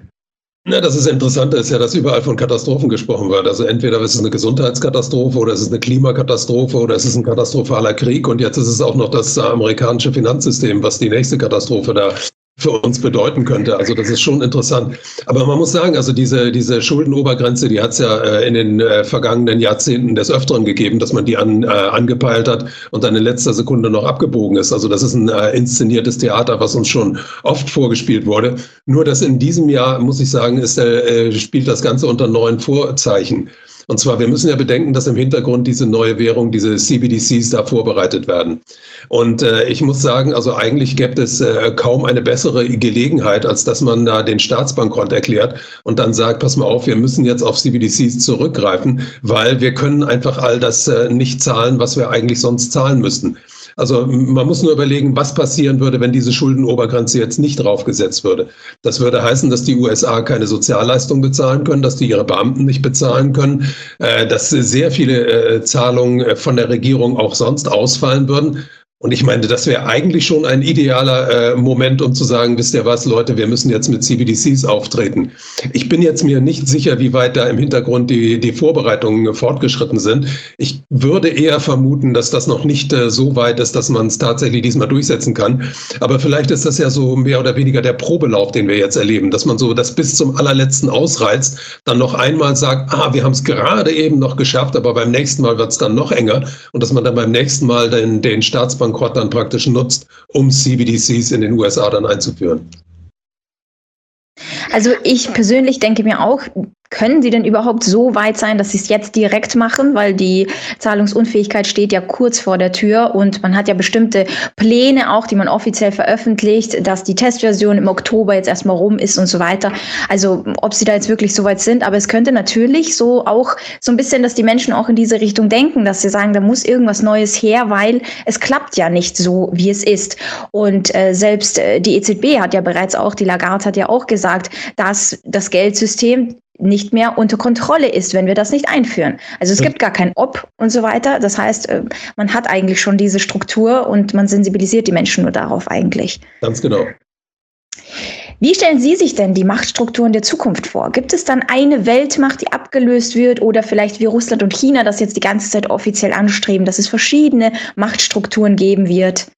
Na, das ist interessant, ist ja, dass überall von Katastrophen gesprochen wird. Also entweder ist es eine Gesundheitskatastrophe oder es ist eine Klimakatastrophe oder es ist ein katastrophaler Krieg und jetzt ist es auch noch das amerikanische Finanzsystem, was die nächste Katastrophe da für uns bedeuten könnte. Also das ist schon interessant. Aber man muss sagen, also diese, diese Schuldenobergrenze, die hat es ja äh, in den äh, vergangenen Jahrzehnten des Öfteren gegeben, dass man die an, äh, angepeilt hat und dann in letzter Sekunde noch abgebogen ist. Also das ist ein äh, inszeniertes Theater, was uns schon oft vorgespielt wurde. Nur dass in diesem Jahr, muss ich sagen, ist, äh, spielt das Ganze unter neuen Vorzeichen. Und zwar, wir müssen ja bedenken, dass im Hintergrund diese neue Währung, diese CBDCs da vorbereitet werden. Und äh, ich muss sagen, also eigentlich gibt es äh, kaum eine bessere Gelegenheit, als dass man da den Staatsbankrott erklärt und dann sagt, pass mal auf, wir müssen jetzt auf CBDCs zurückgreifen, weil wir können einfach all das äh, nicht zahlen, was wir eigentlich sonst zahlen müssten. Also man muss nur überlegen, was passieren würde, wenn diese Schuldenobergrenze jetzt nicht draufgesetzt würde. Das würde heißen, dass die USA keine Sozialleistung bezahlen können, dass die ihre Beamten nicht bezahlen können, äh, dass sehr viele äh, Zahlungen äh, von der Regierung auch sonst ausfallen würden. Und ich meine, das wäre eigentlich schon ein idealer äh, Moment, um zu sagen, wisst ihr was, Leute, wir müssen jetzt mit CBDCs auftreten. Ich bin jetzt mir nicht sicher, wie weit da im Hintergrund die, die Vorbereitungen fortgeschritten sind. Ich würde eher vermuten, dass das noch nicht äh, so weit ist, dass man es tatsächlich diesmal durchsetzen kann. Aber vielleicht ist das ja so mehr oder weniger der Probelauf, den wir jetzt erleben, dass man so das bis zum allerletzten ausreizt, dann noch einmal sagt, ah, wir haben es gerade eben noch geschafft, aber beim nächsten Mal wird es dann noch enger und dass man dann beim nächsten Mal den, den Staatsbank Bankrott dann praktisch nutzt, um CBDCs in den USA dann einzuführen. Also ich persönlich denke mir auch, können sie denn überhaupt so weit sein, dass sie es jetzt direkt machen? Weil die Zahlungsunfähigkeit steht ja kurz vor der Tür und man hat ja bestimmte Pläne auch, die man offiziell veröffentlicht, dass die Testversion im Oktober jetzt erstmal rum ist und so weiter. Also ob sie da jetzt wirklich so weit sind, aber es könnte natürlich so auch so ein bisschen, dass die Menschen auch in diese Richtung denken, dass sie sagen, da muss irgendwas Neues her, weil es klappt ja nicht so, wie es ist. Und äh, selbst äh, die EZB hat ja bereits auch, die Lagarde hat ja auch gesagt, dass das Geldsystem nicht mehr unter Kontrolle ist, wenn wir das nicht einführen. Also es gibt gar kein Ob und so weiter. Das heißt, äh, man hat eigentlich schon diese Struktur und man sensibilisiert die Menschen nur darauf eigentlich. Ganz genau. Wie stellen Sie sich denn die Machtstrukturen der Zukunft vor? Gibt es dann eine Weltmacht, die abgelöst wird oder vielleicht wie Russland und China das jetzt die ganze Zeit offiziell anstreben, dass es verschiedene Machtstrukturen geben wird?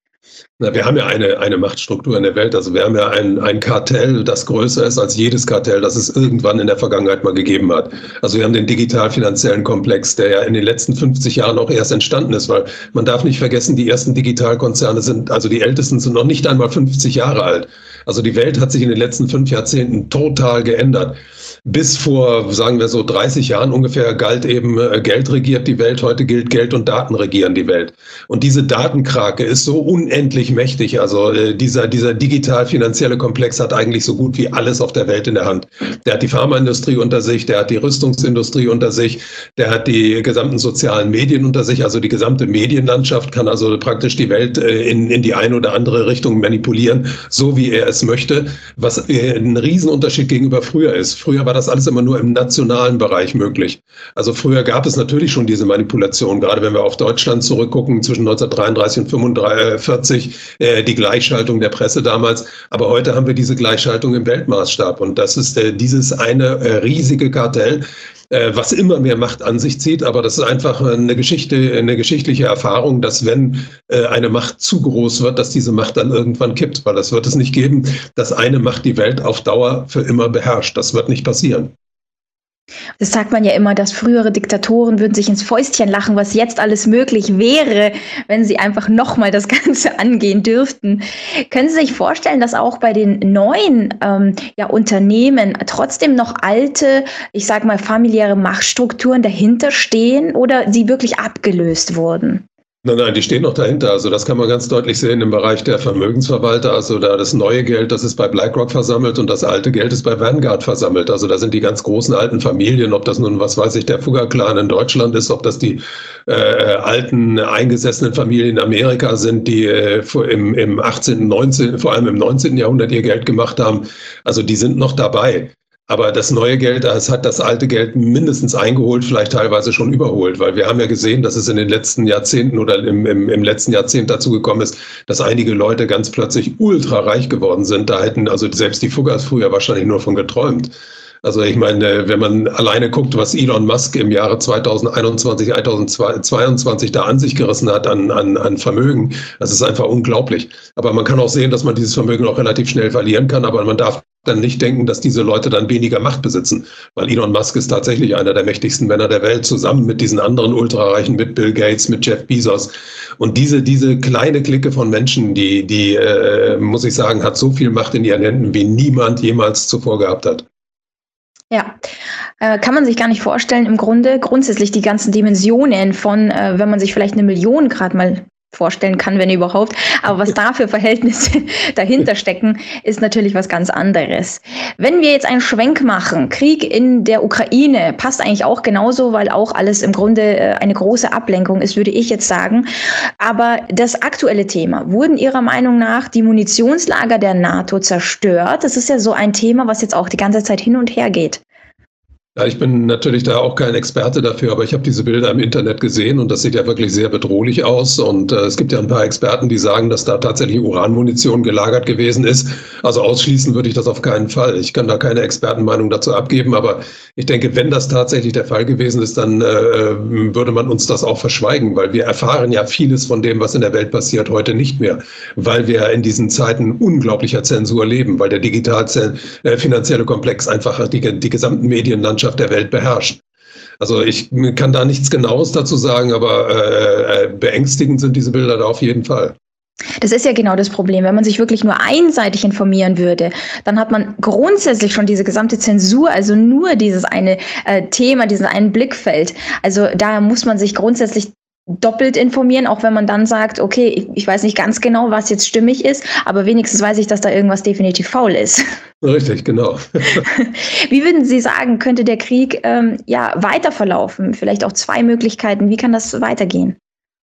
Na, wir haben ja eine, eine Machtstruktur in der Welt. Also wir haben ja ein, ein Kartell, das größer ist als jedes Kartell, das es irgendwann in der Vergangenheit mal gegeben hat. Also wir haben den digital-finanziellen Komplex, der ja in den letzten 50 Jahren auch erst entstanden ist, weil man darf nicht vergessen, die ersten Digitalkonzerne sind, also die ältesten sind noch nicht einmal 50 Jahre alt. Also die Welt hat sich in den letzten fünf Jahrzehnten total geändert. Bis vor, sagen wir so, 30 Jahren ungefähr galt eben, äh, Geld regiert die Welt. Heute gilt Geld und Daten regieren die Welt. Und diese Datenkrake ist so unendlich mächtig. Also äh, dieser, dieser digital-finanzielle Komplex hat eigentlich so gut wie alles auf der Welt in der Hand. Der hat die Pharmaindustrie unter sich, der hat die Rüstungsindustrie unter sich, der hat die gesamten sozialen Medien unter sich. Also die gesamte Medienlandschaft kann also praktisch die Welt äh, in, in die eine oder andere Richtung manipulieren, so wie er es möchte, was ein Riesenunterschied gegenüber früher ist. Früher war das alles immer nur im nationalen Bereich möglich. Also früher gab es natürlich schon diese Manipulation, gerade wenn wir auf Deutschland zurückgucken, zwischen 1933 und 1945, äh, die Gleichschaltung der Presse damals. Aber heute haben wir diese Gleichschaltung im Weltmaßstab. Und das ist äh, dieses eine äh, riesige Kartell, äh, was immer mehr Macht an sich zieht. Aber das ist einfach eine Geschichte, eine geschichtliche Erfahrung, dass wenn äh, eine Macht zu groß wird, dass diese Macht dann irgendwann kippt, weil das wird es nicht geben, dass eine Macht die Welt auf Dauer für immer beherrscht. Das wird nicht passieren. Das sagt man ja immer, dass frühere Diktatoren würden sich ins Fäustchen lachen, was jetzt alles möglich wäre, wenn sie einfach nochmal das Ganze angehen dürften. Können Sie sich vorstellen, dass auch bei den neuen ähm, ja, Unternehmen trotzdem noch alte, ich sage mal, familiäre Machtstrukturen dahinter stehen oder sie wirklich abgelöst wurden? Nein, nein, die stehen noch dahinter. Also das kann man ganz deutlich sehen im Bereich der Vermögensverwalter. Also da das neue Geld, das ist bei BlackRock versammelt und das alte Geld ist bei Vanguard versammelt. Also da sind die ganz großen alten Familien, ob das nun, was weiß ich, der Fugger-Clan in Deutschland ist, ob das die äh, alten eingesessenen Familien in Amerika sind, die äh, im, im 18., 19., vor allem im 19. Jahrhundert ihr Geld gemacht haben. Also die sind noch dabei. Aber das neue Geld, das hat das alte Geld mindestens eingeholt, vielleicht teilweise schon überholt, weil wir haben ja gesehen, dass es in den letzten Jahrzehnten oder im, im, im letzten Jahrzehnt dazu gekommen ist, dass einige Leute ganz plötzlich ultra reich geworden sind. Da hätten also selbst die Fuggers früher wahrscheinlich nur von geträumt. Also ich meine, wenn man alleine guckt, was Elon Musk im Jahre 2021, 2022 da an sich gerissen hat an, an, an Vermögen, das ist einfach unglaublich. Aber man kann auch sehen, dass man dieses Vermögen auch relativ schnell verlieren kann, aber man darf dann nicht denken, dass diese Leute dann weniger Macht besitzen, weil Elon Musk ist tatsächlich einer der mächtigsten Männer der Welt, zusammen mit diesen anderen Ultrareichen, mit Bill Gates, mit Jeff Bezos. Und diese, diese kleine Clique von Menschen, die, die äh, muss ich sagen, hat so viel Macht in ihren Händen, wie niemand jemals zuvor gehabt hat. Ja, äh, kann man sich gar nicht vorstellen. Im Grunde grundsätzlich die ganzen Dimensionen von, äh, wenn man sich vielleicht eine Million gerade mal vorstellen kann, wenn überhaupt. Aber was da für Verhältnisse dahinter stecken, ist natürlich was ganz anderes. Wenn wir jetzt einen Schwenk machen, Krieg in der Ukraine passt eigentlich auch genauso, weil auch alles im Grunde äh, eine große Ablenkung ist, würde ich jetzt sagen. Aber das aktuelle Thema, wurden Ihrer Meinung nach die Munitionslager der NATO zerstört? Das ist ja so ein Thema, was jetzt auch die ganze Zeit hin und her geht. Ja, ich bin natürlich da auch kein Experte dafür, aber ich habe diese Bilder im Internet gesehen und das sieht ja wirklich sehr bedrohlich aus. Und äh, es gibt ja ein paar Experten, die sagen, dass da tatsächlich Uranmunition gelagert gewesen ist. Also ausschließen würde ich das auf keinen Fall. Ich kann da keine Expertenmeinung dazu abgeben, aber ich denke, wenn das tatsächlich der Fall gewesen ist, dann äh, würde man uns das auch verschweigen, weil wir erfahren ja vieles von dem, was in der Welt passiert, heute nicht mehr, weil wir in diesen Zeiten unglaublicher Zensur leben, weil der digital äh, finanzielle Komplex einfach die, die gesamten Medienlandschaft Wirtschaft der Welt beherrscht. Also ich kann da nichts Genaues dazu sagen, aber äh, äh, beängstigend sind diese Bilder da auf jeden Fall. Das ist ja genau das Problem. Wenn man sich wirklich nur einseitig informieren würde, dann hat man grundsätzlich schon diese gesamte Zensur, also nur dieses eine äh, Thema, diesen einen Blickfeld. Also da muss man sich grundsätzlich doppelt informieren, auch wenn man dann sagt, okay, ich, ich, weiß nicht ganz genau, was jetzt stimmig ist, aber wenigstens weiß ich, dass da irgendwas definitiv faul ist. Richtig, genau. Wie würden Sie sagen, könnte der Krieg ähm, ja weiter verlaufen? Vielleicht auch zwei Möglichkeiten. Wie kann das weitergehen?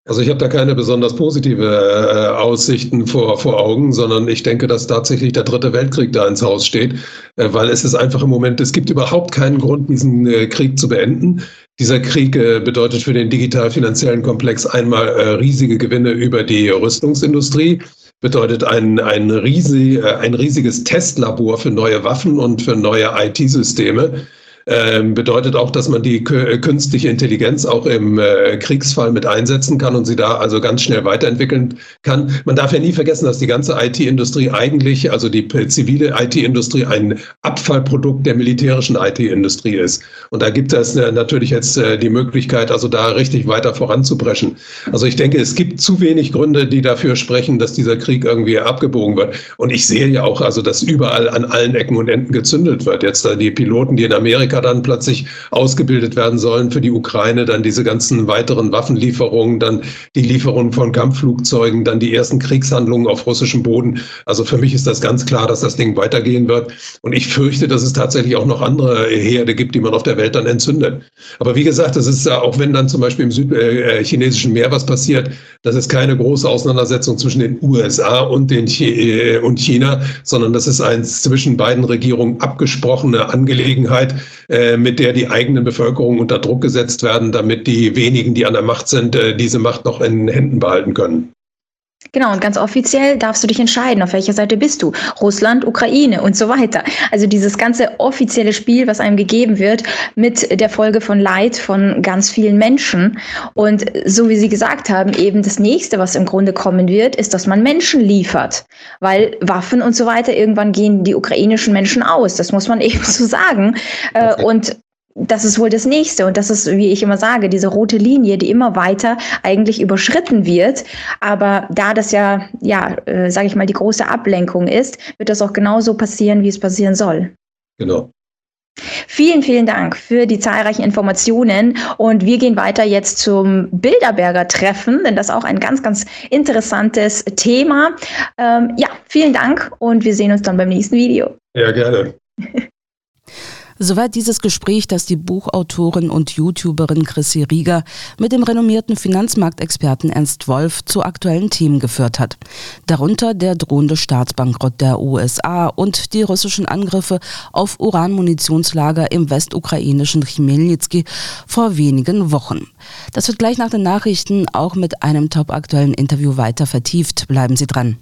Also ich habe da keine besonders positive äh, Aussichten vor, vor Augen, sondern ich denke, dass tatsächlich der dritte Weltkrieg da ins Haus steht, äh, weil es ist einfach im Moment, es gibt überhaupt keinen Grund, diesen äh, Krieg zu beenden. Dieser Krieg äh, bedeutet für den digital-finanziellen Komplex einmal äh, riesige Gewinne über die Rüstungsindustrie, bedeutet ein, ein, riesig, äh, ein riesiges Testlabor für neue Waffen und für neue IT-Systeme ähm, bedeutet auch, dass man die äh, künstliche Intelligenz auch im äh, Kriegsfall mit einsetzen kann und sie da also ganz schnell weiterentwickeln kann. Man darf ja nie vergessen, dass die ganze IT-Industrie eigentlich, also die zivile IT-Industrie, ein Abfallprodukt der militärischen IT-Industrie ist. Und da gibt es äh, natürlich jetzt die Möglichkeit, also da richtig weiter voranzubrechen. Also ich denke, es gibt zu wenig Gründe, die dafür sprechen, dass dieser Krieg irgendwie abgebogen wird. Und ich sehe ja auch, also dass überall an allen Ecken und Enden gezündelt wird. Jetzt da die Piloten, die in Amerika Dann plötzlich ausgebildet werden sollen für die Ukraine, dann diese ganzen weiteren Waffenlieferungen, dann die Lieferung von Kampfflugzeugen, dann die ersten Kriegshandlungen auf russischem Boden. Also für mich ist das ganz klar, dass das Ding weitergehen wird. Und ich fürchte, dass es tatsächlich auch noch andere Herde gibt, die man auf der Welt dann entzündet. Aber wie gesagt, das ist auch wenn dann zum Beispiel im südchinesischen äh, Meer was passiert, das ist keine große Auseinandersetzung zwischen den USA und, den Ch äh, und China, sondern das ist ein zwischen beiden Regierungen abgesprochene Angelegenheit, äh, mit der die eigenen Bevölkerung unter Druck gesetzt werden, damit die wenigen, die an der Macht sind, äh, diese Macht noch in Händen behalten können. Genau, und ganz offiziell darfst du dich entscheiden, auf welcher Seite bist du. Russland, Ukraine und so weiter. Also dieses ganze offizielle Spiel, was einem gegeben wird, mit der Folge von Leid von ganz vielen Menschen. Und so wie Sie gesagt haben, eben das nächste, was im Grunde kommen wird, ist, dass man Menschen liefert. Weil Waffen und so weiter, irgendwann gehen die ukrainischen Menschen aus. Das muss man eben so sagen. Äh, okay. Und das ist wohl das nächste. Und das ist, wie ich immer sage, diese rote Linie, die immer weiter eigentlich überschritten wird. Aber da das ja, ja, äh, sage ich mal, die große Ablenkung ist, wird das auch genauso passieren, wie es passieren soll. Genau. Vielen, vielen Dank für die zahlreichen Informationen. Und wir gehen weiter jetzt zum Bilderberger Treffen, denn das ist auch ein ganz, ganz interessantes Thema. Ähm, ja, vielen Dank und wir sehen uns dann beim nächsten Video. Ja, gerne. Soweit dieses Gespräch, das die Buchautorin und YouTuberin Chrissy Rieger mit dem renommierten Finanzmarktexperten Ernst Wolf zu aktuellen Themen geführt hat. Darunter der drohende Staatsbankrott der USA und die russischen Angriffe auf Uranmunitionslager im westukrainischen Chmelnytsky vor wenigen Wochen. Das wird gleich nach den Nachrichten auch mit einem topaktuellen Interview weiter vertieft. Bleiben Sie dran.